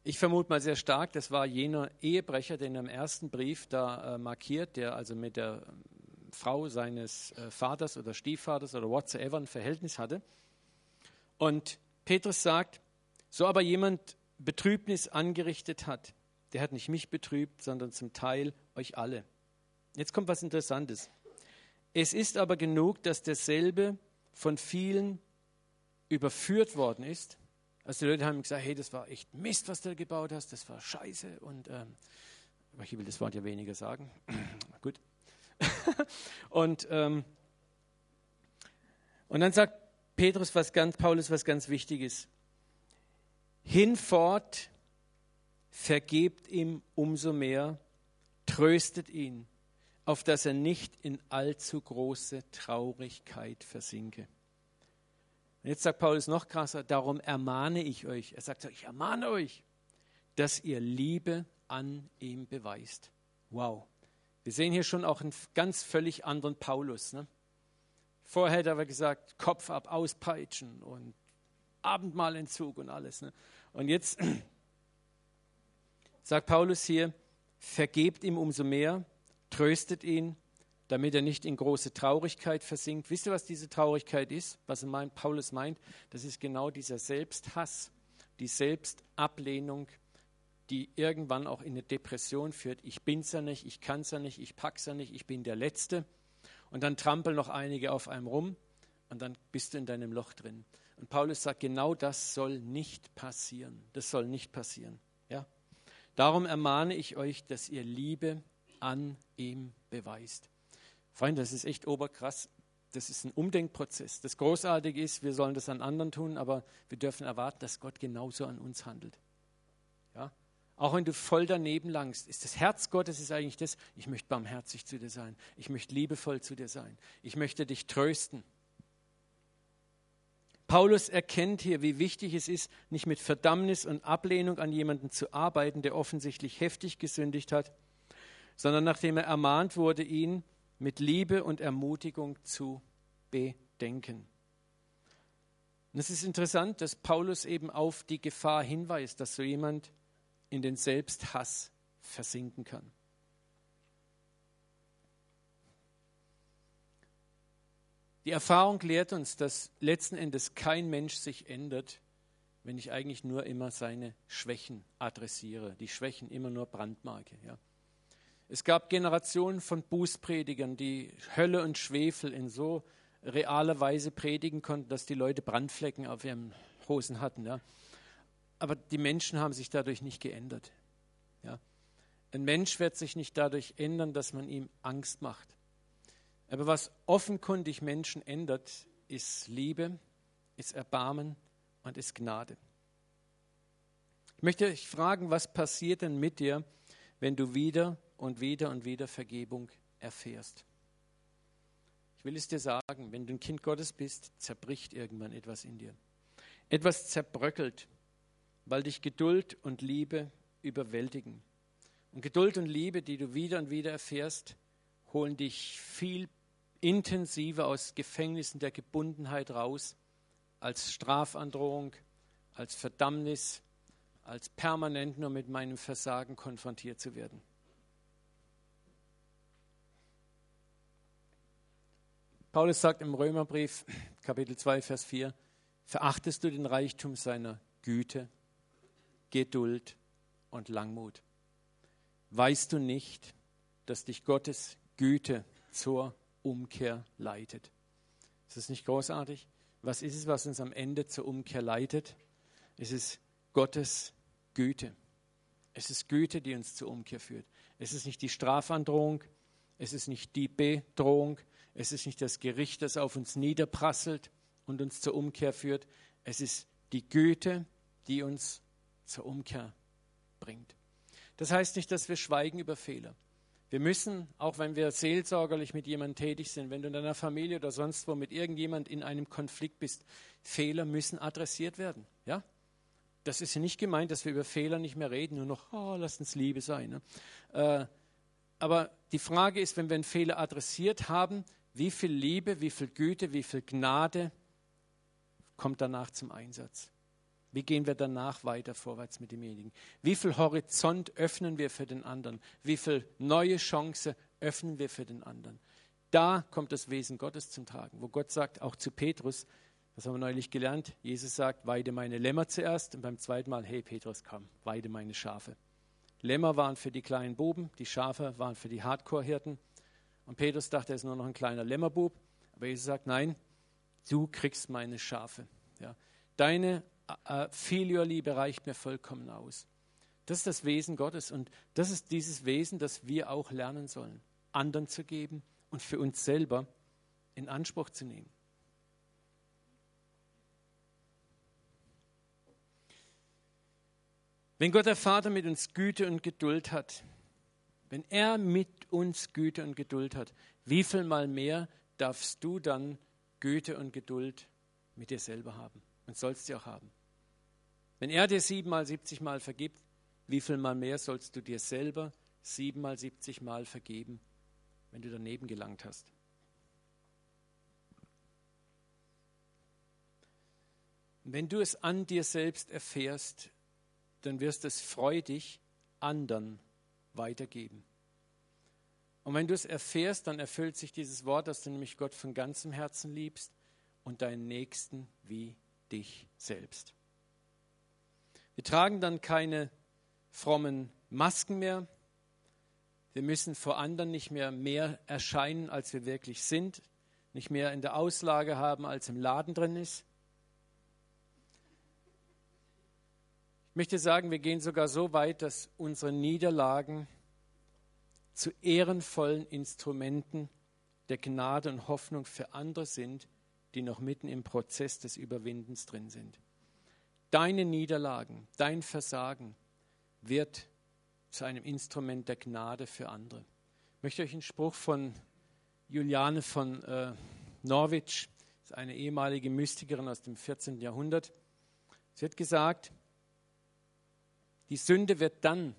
ich vermute mal sehr stark, das war jener Ehebrecher, den er im ersten Brief da äh, markiert, der also mit der ähm, Frau seines äh, Vaters oder Stiefvaters oder whatsoever ein Verhältnis hatte. Und Petrus sagt, so aber jemand Betrübnis angerichtet hat, der hat nicht mich betrübt, sondern zum Teil euch alle. Jetzt kommt was Interessantes. Es ist aber genug, dass derselbe von vielen überführt worden ist also die Leute haben gesagt, hey, das war echt Mist, was du gebaut hast, das war scheiße. Und ähm, ich will das Wort ja weniger sagen. Gut. und, ähm, und dann sagt Petrus was ganz, Paulus was ganz Wichtiges. Hinfort vergebt ihm umso mehr, tröstet ihn, auf dass er nicht in allzu große Traurigkeit versinke. Und jetzt sagt Paulus noch krasser, darum ermahne ich euch. Er sagt, ich ermahne euch, dass ihr Liebe an ihm beweist. Wow. Wir sehen hier schon auch einen ganz völlig anderen Paulus. Ne? Vorher hat er gesagt, Kopf ab, auspeitschen und Abendmahlentzug und alles. Ne? Und jetzt sagt Paulus hier, vergebt ihm umso mehr, tröstet ihn, damit er nicht in große Traurigkeit versinkt. Wisst ihr, was diese Traurigkeit ist? Was meint, Paulus meint? Das ist genau dieser Selbsthass, die Selbstablehnung, die irgendwann auch in eine Depression führt. Ich bin's ja nicht, ich kann's ja nicht, ich pack's ja nicht, ich bin der Letzte. Und dann trampeln noch einige auf einem rum und dann bist du in deinem Loch drin. Und Paulus sagt, genau das soll nicht passieren. Das soll nicht passieren. Darum ermahne ich euch, dass ihr Liebe an ihm beweist. Freunde, das ist echt oberkrass. Das ist ein Umdenkprozess. Das Großartige ist, wir sollen das an anderen tun, aber wir dürfen erwarten, dass Gott genauso an uns handelt. Ja? Auch wenn du voll daneben langst, ist das Herz Gottes ist eigentlich das, ich möchte barmherzig zu dir sein. Ich möchte liebevoll zu dir sein. Ich möchte dich trösten. Paulus erkennt hier, wie wichtig es ist, nicht mit Verdammnis und Ablehnung an jemanden zu arbeiten, der offensichtlich heftig gesündigt hat, sondern nachdem er ermahnt wurde, ihn mit Liebe und Ermutigung zu bedenken. Und es ist interessant, dass Paulus eben auf die Gefahr hinweist, dass so jemand in den Selbsthass versinken kann. Die Erfahrung lehrt uns, dass letzten Endes kein Mensch sich ändert, wenn ich eigentlich nur immer seine Schwächen adressiere, die Schwächen immer nur brandmarke. Ja. Es gab Generationen von Bußpredigern, die Hölle und Schwefel in so realer Weise predigen konnten, dass die Leute Brandflecken auf ihren Hosen hatten. Ja. Aber die Menschen haben sich dadurch nicht geändert. Ja. Ein Mensch wird sich nicht dadurch ändern, dass man ihm Angst macht. Aber was offenkundig Menschen ändert, ist Liebe, ist Erbarmen und ist Gnade. Ich möchte euch fragen, was passiert denn mit dir, wenn du wieder und wieder und wieder Vergebung erfährst? Ich will es dir sagen, wenn du ein Kind Gottes bist, zerbricht irgendwann etwas in dir. Etwas zerbröckelt, weil dich Geduld und Liebe überwältigen. Und Geduld und Liebe, die du wieder und wieder erfährst, holen dich viel intensiver aus Gefängnissen der Gebundenheit raus, als Strafandrohung, als Verdammnis, als permanent nur mit meinem Versagen konfrontiert zu werden. Paulus sagt im Römerbrief, Kapitel 2, Vers 4, verachtest du den Reichtum seiner Güte, Geduld und Langmut? Weißt du nicht, dass dich Gottes Güte zur Umkehr leitet? Ist das nicht großartig? Was ist es, was uns am Ende zur Umkehr leitet? Es ist Gottes Güte. Es ist Güte, die uns zur Umkehr führt. Es ist nicht die Strafandrohung, es ist nicht die Bedrohung, es ist nicht das Gericht, das auf uns niederprasselt und uns zur Umkehr führt. Es ist die Güte, die uns zur Umkehr bringt. Das heißt nicht, dass wir schweigen über Fehler. Wir müssen, auch wenn wir seelsorgerlich mit jemandem tätig sind, wenn du in deiner Familie oder sonst wo mit irgendjemand in einem Konflikt bist, Fehler müssen adressiert werden. Ja? Das ist ja nicht gemeint, dass wir über Fehler nicht mehr reden, nur noch, oh, lass uns Liebe sein. Ne? Äh, aber die Frage ist, wenn wir einen Fehler adressiert haben, wie viel Liebe, wie viel Güte, wie viel Gnade kommt danach zum Einsatz? Wie gehen wir danach weiter vorwärts mit demjenigen? Wie viel Horizont öffnen wir für den anderen? Wie viel neue Chance öffnen wir für den anderen? Da kommt das Wesen Gottes zum Tragen, wo Gott sagt, auch zu Petrus, das haben wir neulich gelernt, Jesus sagt, weide meine Lämmer zuerst und beim zweiten Mal, hey Petrus, komm, weide meine Schafe. Lämmer waren für die kleinen Buben, die Schafe waren für die Hardcore-Hirten. Und Petrus dachte, er ist nur noch ein kleiner Lämmerbub. Aber Jesus sagt, nein, du kriegst meine Schafe. Ja. Deine äh, Filiorliebe reicht mir vollkommen aus. Das ist das Wesen Gottes und das ist dieses Wesen, das wir auch lernen sollen, anderen zu geben und für uns selber in Anspruch zu nehmen. Wenn Gott der Vater mit uns Güte und Geduld hat, wenn er mit uns Güte und Geduld hat, wie viel mal mehr darfst du dann Güte und Geduld mit dir selber haben und sollst sie auch haben? Wenn er dir siebenmal, siebzigmal vergibt, wie viel mal mehr sollst du dir selber siebenmal, siebzigmal vergeben, wenn du daneben gelangt hast? wenn du es an dir selbst erfährst, dann wirst du es freudig anderen weitergeben. Und wenn du es erfährst, dann erfüllt sich dieses Wort, dass du nämlich Gott von ganzem Herzen liebst und deinen Nächsten wie dich selbst. Wir tragen dann keine frommen Masken mehr. Wir müssen vor anderen nicht mehr mehr erscheinen, als wir wirklich sind, nicht mehr in der Auslage haben, als im Laden drin ist. Ich möchte sagen, wir gehen sogar so weit, dass unsere Niederlagen zu ehrenvollen Instrumenten der Gnade und Hoffnung für andere sind, die noch mitten im Prozess des Überwindens drin sind. Deine Niederlagen, dein Versagen wird zu einem Instrument der Gnade für andere. Ich möchte euch einen Spruch von Juliane von äh, Norwich, eine ehemalige Mystikerin aus dem 14. Jahrhundert. Sie hat gesagt, die Sünde wird dann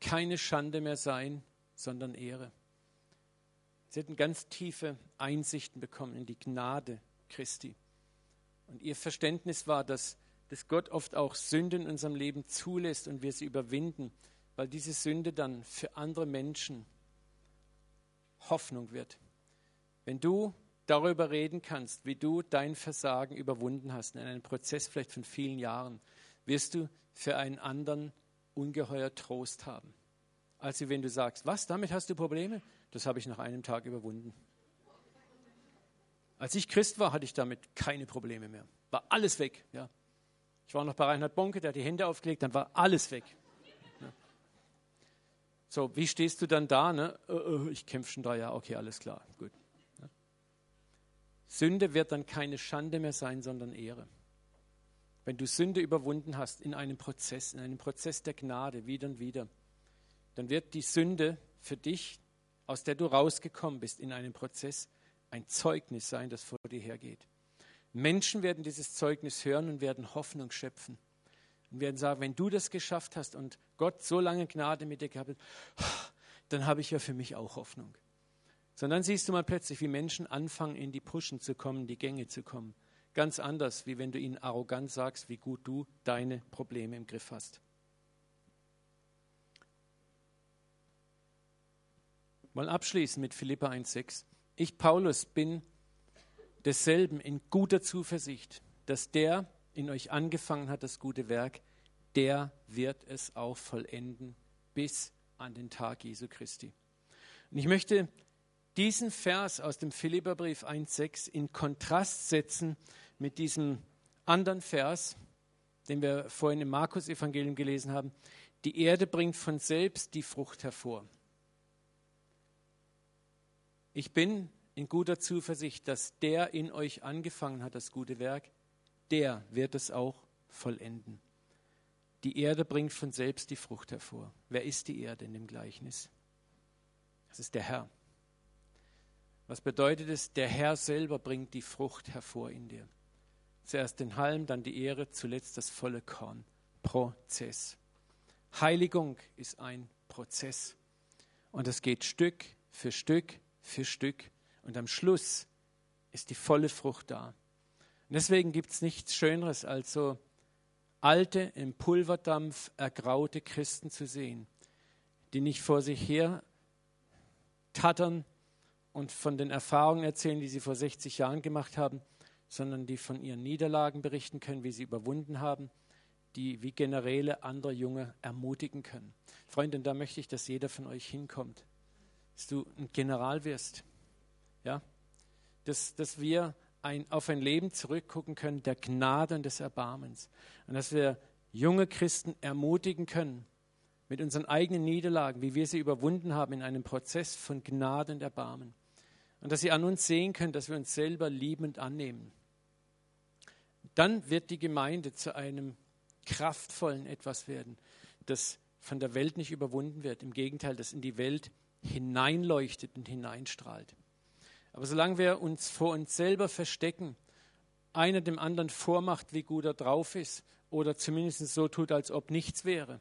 keine Schande mehr sein, sondern Ehre. Sie hatten ganz tiefe Einsichten bekommen in die Gnade Christi. Und ihr Verständnis war, dass, dass Gott oft auch Sünden in unserem Leben zulässt und wir sie überwinden, weil diese Sünde dann für andere Menschen Hoffnung wird. Wenn du darüber reden kannst, wie du dein Versagen überwunden hast, in einem Prozess vielleicht von vielen Jahren, wirst du für einen anderen ungeheuer Trost haben. Als wenn du sagst, was, damit hast du Probleme? Das habe ich nach einem Tag überwunden. Als ich Christ war, hatte ich damit keine Probleme mehr. War alles weg. Ja. Ich war noch bei Reinhard Bonke, der hat die Hände aufgelegt, dann war alles weg. Ja. So, wie stehst du dann da? Ne? Äh, äh, ich kämpfe schon drei Jahre, okay, alles klar, gut. Ja. Sünde wird dann keine Schande mehr sein, sondern Ehre. Wenn du Sünde überwunden hast in einem Prozess, in einem Prozess der Gnade, wieder und wieder, dann wird die Sünde für dich, aus der du rausgekommen bist, in einem Prozess ein Zeugnis sein, das vor dir hergeht. Menschen werden dieses Zeugnis hören und werden Hoffnung schöpfen. Und werden sagen, wenn du das geschafft hast und Gott so lange Gnade mit dir gehabt hat, dann habe ich ja für mich auch Hoffnung. Sondern siehst du mal plötzlich, wie Menschen anfangen, in die Puschen zu kommen, die Gänge zu kommen. Ganz anders, wie wenn du ihnen arrogant sagst, wie gut du deine Probleme im Griff hast. Mal abschließen mit Philippa 1,6. Ich, Paulus, bin desselben in guter Zuversicht, dass der in euch angefangen hat, das gute Werk, der wird es auch vollenden bis an den Tag Jesu Christi. Und ich möchte diesen Vers aus dem Philipperbrief 1,6 in Kontrast setzen mit diesem anderen Vers, den wir vorhin im Markus-Evangelium gelesen haben. Die Erde bringt von selbst die Frucht hervor. Ich bin in guter Zuversicht, dass der in euch angefangen hat, das gute Werk, der wird es auch vollenden. Die Erde bringt von selbst die Frucht hervor. Wer ist die Erde in dem Gleichnis? Das ist der Herr. Was bedeutet es? Der Herr selber bringt die Frucht hervor in dir. Zuerst den Halm, dann die Ehre, zuletzt das volle Korn. Prozess. Heiligung ist ein Prozess. Und es geht Stück für Stück für Stück. Und am Schluss ist die volle Frucht da. Und deswegen gibt es nichts Schöneres, als so alte, im Pulverdampf ergraute Christen zu sehen, die nicht vor sich her tattern und von den Erfahrungen erzählen, die sie vor 60 Jahren gemacht haben, sondern die von ihren Niederlagen berichten können, wie sie überwunden haben, die wie Generäle andere Junge ermutigen können. Freunde, da möchte ich, dass jeder von euch hinkommt, dass du ein General wirst, ja, dass, dass wir ein, auf ein Leben zurückgucken können der Gnade und des Erbarmens. Und dass wir junge Christen ermutigen können, mit unseren eigenen Niederlagen, wie wir sie überwunden haben in einem Prozess von Gnade und Erbarmen. Und dass sie an uns sehen können, dass wir uns selber liebend annehmen. Dann wird die Gemeinde zu einem kraftvollen etwas werden, das von der Welt nicht überwunden wird. Im Gegenteil, das in die Welt hineinleuchtet und hineinstrahlt. Aber solange wir uns vor uns selber verstecken, einer dem anderen vormacht, wie gut er drauf ist, oder zumindest so tut, als ob nichts wäre.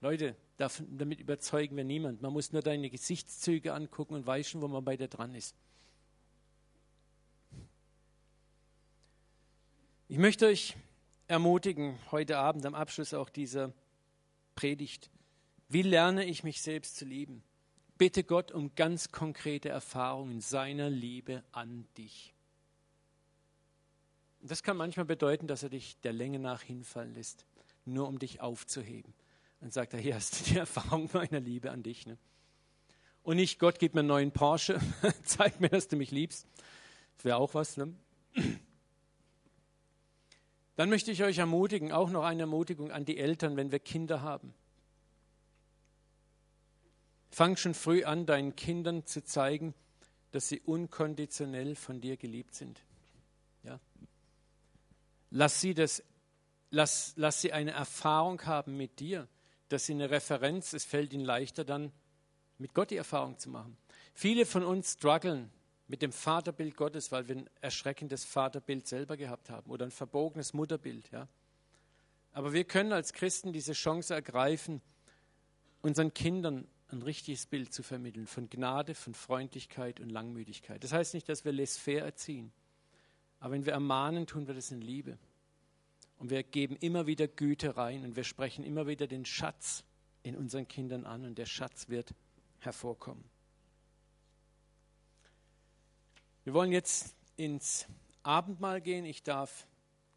Leute, damit überzeugen wir niemand. Man muss nur deine Gesichtszüge angucken und weiß wo man bei dir dran ist. Ich möchte euch ermutigen, heute Abend am Abschluss auch dieser Predigt, wie lerne ich mich selbst zu lieben? Bitte Gott um ganz konkrete Erfahrungen seiner Liebe an dich. Das kann manchmal bedeuten, dass er dich der Länge nach hinfallen lässt, nur um dich aufzuheben. Und sagt er, hier hast du die Erfahrung meiner Liebe an dich. Ne? Und nicht, Gott, gib mir einen neuen Porsche, zeig mir, dass du mich liebst. Das wäre auch was. Ne? Dann möchte ich euch ermutigen, auch noch eine Ermutigung an die Eltern, wenn wir Kinder haben. Fang schon früh an, deinen Kindern zu zeigen, dass sie unkonditionell von dir geliebt sind. Ja? Lass, sie das, lass, lass sie eine Erfahrung haben mit dir, dass sie eine Referenz, es fällt ihnen leichter dann, mit Gott die Erfahrung zu machen. Viele von uns strugglen mit dem Vaterbild Gottes, weil wir ein erschreckendes Vaterbild selber gehabt haben oder ein verbogenes Mutterbild. Ja? Aber wir können als Christen diese Chance ergreifen, unseren Kindern ein richtiges Bild zu vermitteln von Gnade, von Freundlichkeit und Langmütigkeit. Das heißt nicht, dass wir laissez-faire erziehen. Aber wenn wir ermahnen, tun wir das in Liebe. Und wir geben immer wieder Güte rein und wir sprechen immer wieder den Schatz in unseren Kindern an und der Schatz wird hervorkommen. Wir wollen jetzt ins Abendmahl gehen. Ich darf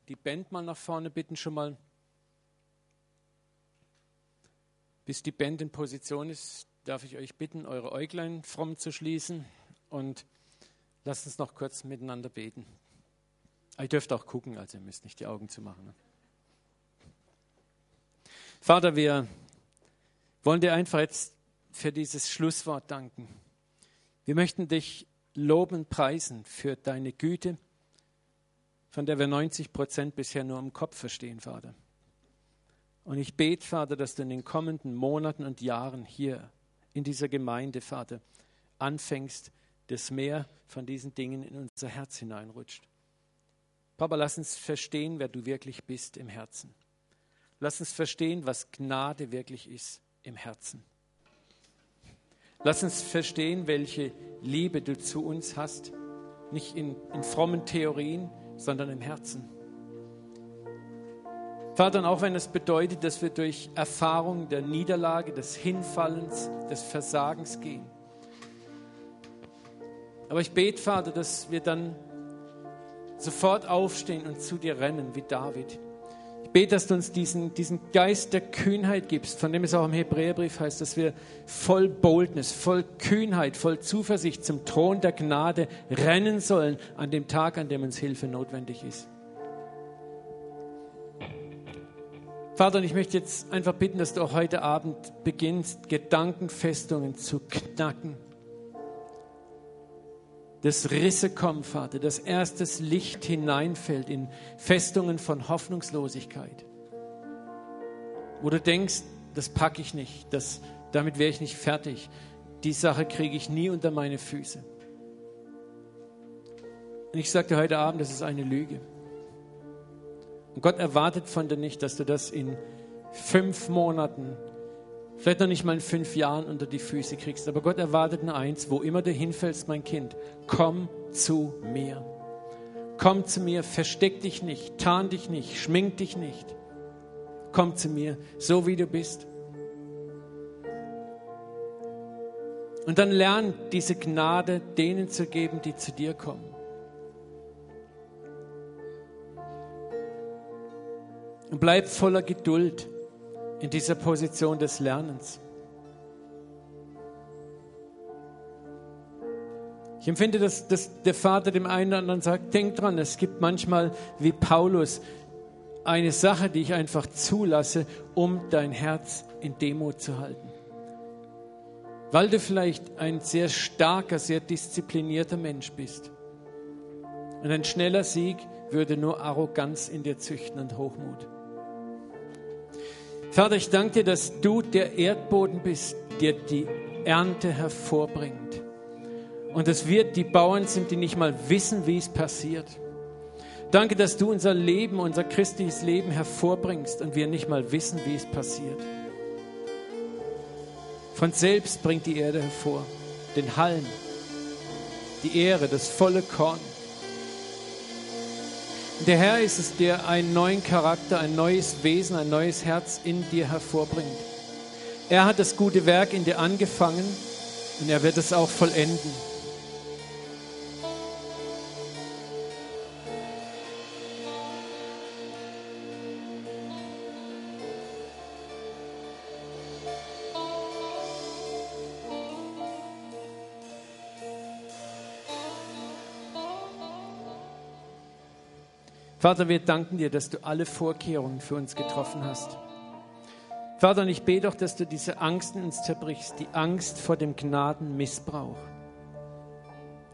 die Band mal nach vorne bitten, schon mal Bis die Band in Position ist, darf ich euch bitten, eure Äuglein fromm zu schließen und lasst uns noch kurz miteinander beten. Ihr dürft auch gucken, also ihr müsst nicht die Augen zu machen. Ne? Vater, wir wollen dir einfach jetzt für dieses Schlusswort danken. Wir möchten dich loben, preisen für deine Güte, von der wir 90 Prozent bisher nur im Kopf verstehen, Vater. Und ich bete, Vater, dass du in den kommenden Monaten und Jahren hier in dieser Gemeinde, Vater, anfängst, dass mehr von diesen Dingen in unser Herz hineinrutscht. Papa, lass uns verstehen, wer du wirklich bist im Herzen. Lass uns verstehen, was Gnade wirklich ist im Herzen. Lass uns verstehen, welche Liebe du zu uns hast, nicht in, in frommen Theorien, sondern im Herzen. Vater, und auch wenn es bedeutet, dass wir durch Erfahrung der Niederlage, des Hinfallens, des Versagens gehen. Aber ich bete, Vater, dass wir dann sofort aufstehen und zu dir rennen, wie David bete, dass du uns diesen, diesen Geist der Kühnheit gibst, von dem es auch im Hebräerbrief heißt, dass wir voll Boldness, voll Kühnheit, voll Zuversicht zum Thron der Gnade rennen sollen an dem Tag, an dem uns Hilfe notwendig ist. Vater, und ich möchte jetzt einfach bitten, dass du auch heute Abend beginnst, Gedankenfestungen zu knacken dass Risse kommen, Vater, dass erstes Licht hineinfällt in Festungen von Hoffnungslosigkeit. Wo du denkst, das packe ich nicht, das, damit wäre ich nicht fertig, die Sache kriege ich nie unter meine Füße. Und ich sagte heute Abend, das ist eine Lüge. Und Gott erwartet von dir nicht, dass du das in fünf Monaten vielleicht noch nicht mal in fünf Jahren unter die Füße kriegst. Aber Gott erwartet nur eins, wo immer du hinfällst, mein Kind, komm zu mir. Komm zu mir, versteck dich nicht, tarn dich nicht, schmink dich nicht. Komm zu mir, so wie du bist. Und dann lern diese Gnade denen zu geben, die zu dir kommen. Und bleib voller Geduld in dieser Position des Lernens. Ich empfinde, dass, dass der Vater dem einen oder anderen sagt, denk dran, es gibt manchmal wie Paulus eine Sache, die ich einfach zulasse, um dein Herz in Demut zu halten. Weil du vielleicht ein sehr starker, sehr disziplinierter Mensch bist. Und ein schneller Sieg würde nur Arroganz in dir züchten und Hochmut. Vater, ich danke dir, dass du der Erdboden bist, der die Ernte hervorbringt. Und dass wir die Bauern sind, die nicht mal wissen, wie es passiert. Danke, dass du unser Leben, unser christliches Leben hervorbringst und wir nicht mal wissen, wie es passiert. Von selbst bringt die Erde hervor, den Halm, die Ehre, das volle Korn. Der Herr ist es, der einen neuen Charakter, ein neues Wesen, ein neues Herz in dir hervorbringt. Er hat das gute Werk in dir angefangen und er wird es auch vollenden. Vater, wir danken dir, dass du alle Vorkehrungen für uns getroffen hast. Vater, und ich bete doch, dass du diese Angst in uns zerbrichst, die Angst vor dem Gnadenmissbrauch.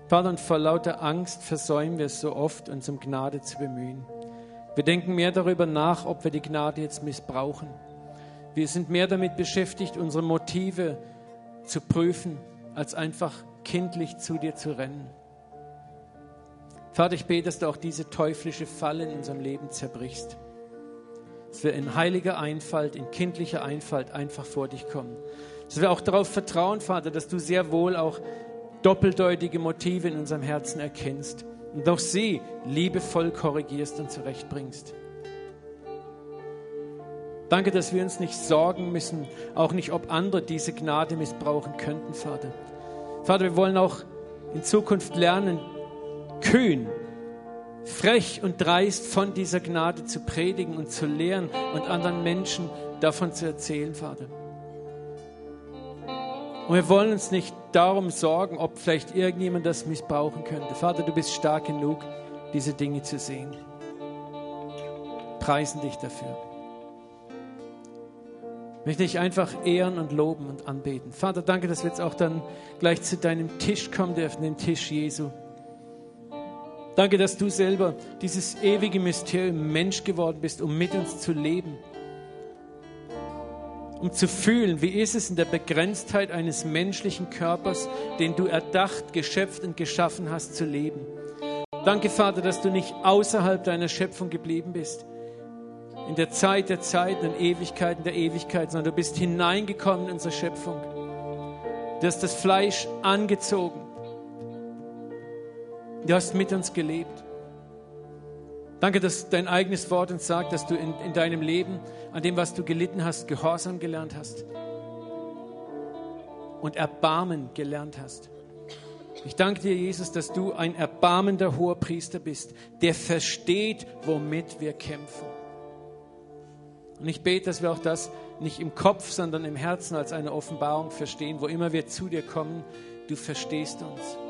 Vater, und vor lauter Angst versäumen wir es so oft, uns um Gnade zu bemühen. Wir denken mehr darüber nach, ob wir die Gnade jetzt missbrauchen. Wir sind mehr damit beschäftigt, unsere Motive zu prüfen, als einfach kindlich zu dir zu rennen. Vater, ich bete, dass du auch diese teuflische Falle in unserem Leben zerbrichst. Dass wir in heiliger Einfalt, in kindlicher Einfalt einfach vor dich kommen. Dass wir auch darauf vertrauen, Vater, dass du sehr wohl auch doppeldeutige Motive in unserem Herzen erkennst und auch sie liebevoll korrigierst und zurechtbringst. Danke, dass wir uns nicht sorgen müssen, auch nicht, ob andere diese Gnade missbrauchen könnten, Vater. Vater, wir wollen auch in Zukunft lernen, kühn, frech und dreist von dieser Gnade zu predigen und zu lehren und anderen Menschen davon zu erzählen, Vater. Und wir wollen uns nicht darum sorgen, ob vielleicht irgendjemand das missbrauchen könnte. Vater, du bist stark genug, diese Dinge zu sehen. Preisen dich dafür. Ich möchte dich einfach ehren und loben und anbeten. Vater, danke, dass wir jetzt auch dann gleich zu deinem Tisch kommen dürfen, den Tisch Jesu. Danke, dass du selber dieses ewige Mysterium Mensch geworden bist, um mit uns zu leben. Um zu fühlen, wie ist es in der Begrenztheit eines menschlichen Körpers, den du erdacht, geschöpft und geschaffen hast, zu leben. Danke, Vater, dass du nicht außerhalb deiner Schöpfung geblieben bist, in der Zeit der Zeiten und Ewigkeiten der Ewigkeit, sondern du bist hineingekommen in unsere Schöpfung. Du hast das Fleisch angezogen Du hast mit uns gelebt. Danke, dass dein eigenes Wort uns sagt, dass du in, in deinem Leben, an dem, was du gelitten hast, Gehorsam gelernt hast und Erbarmen gelernt hast. Ich danke dir, Jesus, dass du ein erbarmender hoher Priester bist, der versteht, womit wir kämpfen. Und ich bete, dass wir auch das nicht im Kopf, sondern im Herzen als eine Offenbarung verstehen, wo immer wir zu dir kommen, du verstehst uns.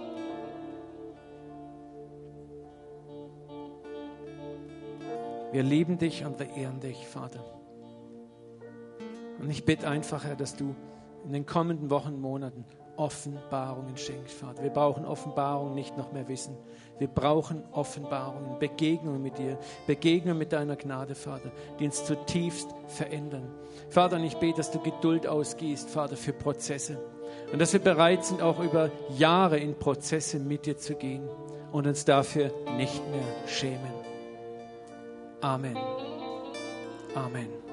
Wir lieben dich und wir ehren dich, Vater. Und ich bitte einfach, Herr, dass du in den kommenden Wochen, Monaten Offenbarungen schenkst, Vater. Wir brauchen Offenbarungen, nicht noch mehr Wissen. Wir brauchen Offenbarungen, Begegnungen mit dir, Begegnungen mit deiner Gnade, Vater, die uns zutiefst verändern. Vater, und ich bete, dass du Geduld ausgießt, Vater, für Prozesse. Und dass wir bereit sind, auch über Jahre in Prozesse mit dir zu gehen und uns dafür nicht mehr schämen. Amen. Amen.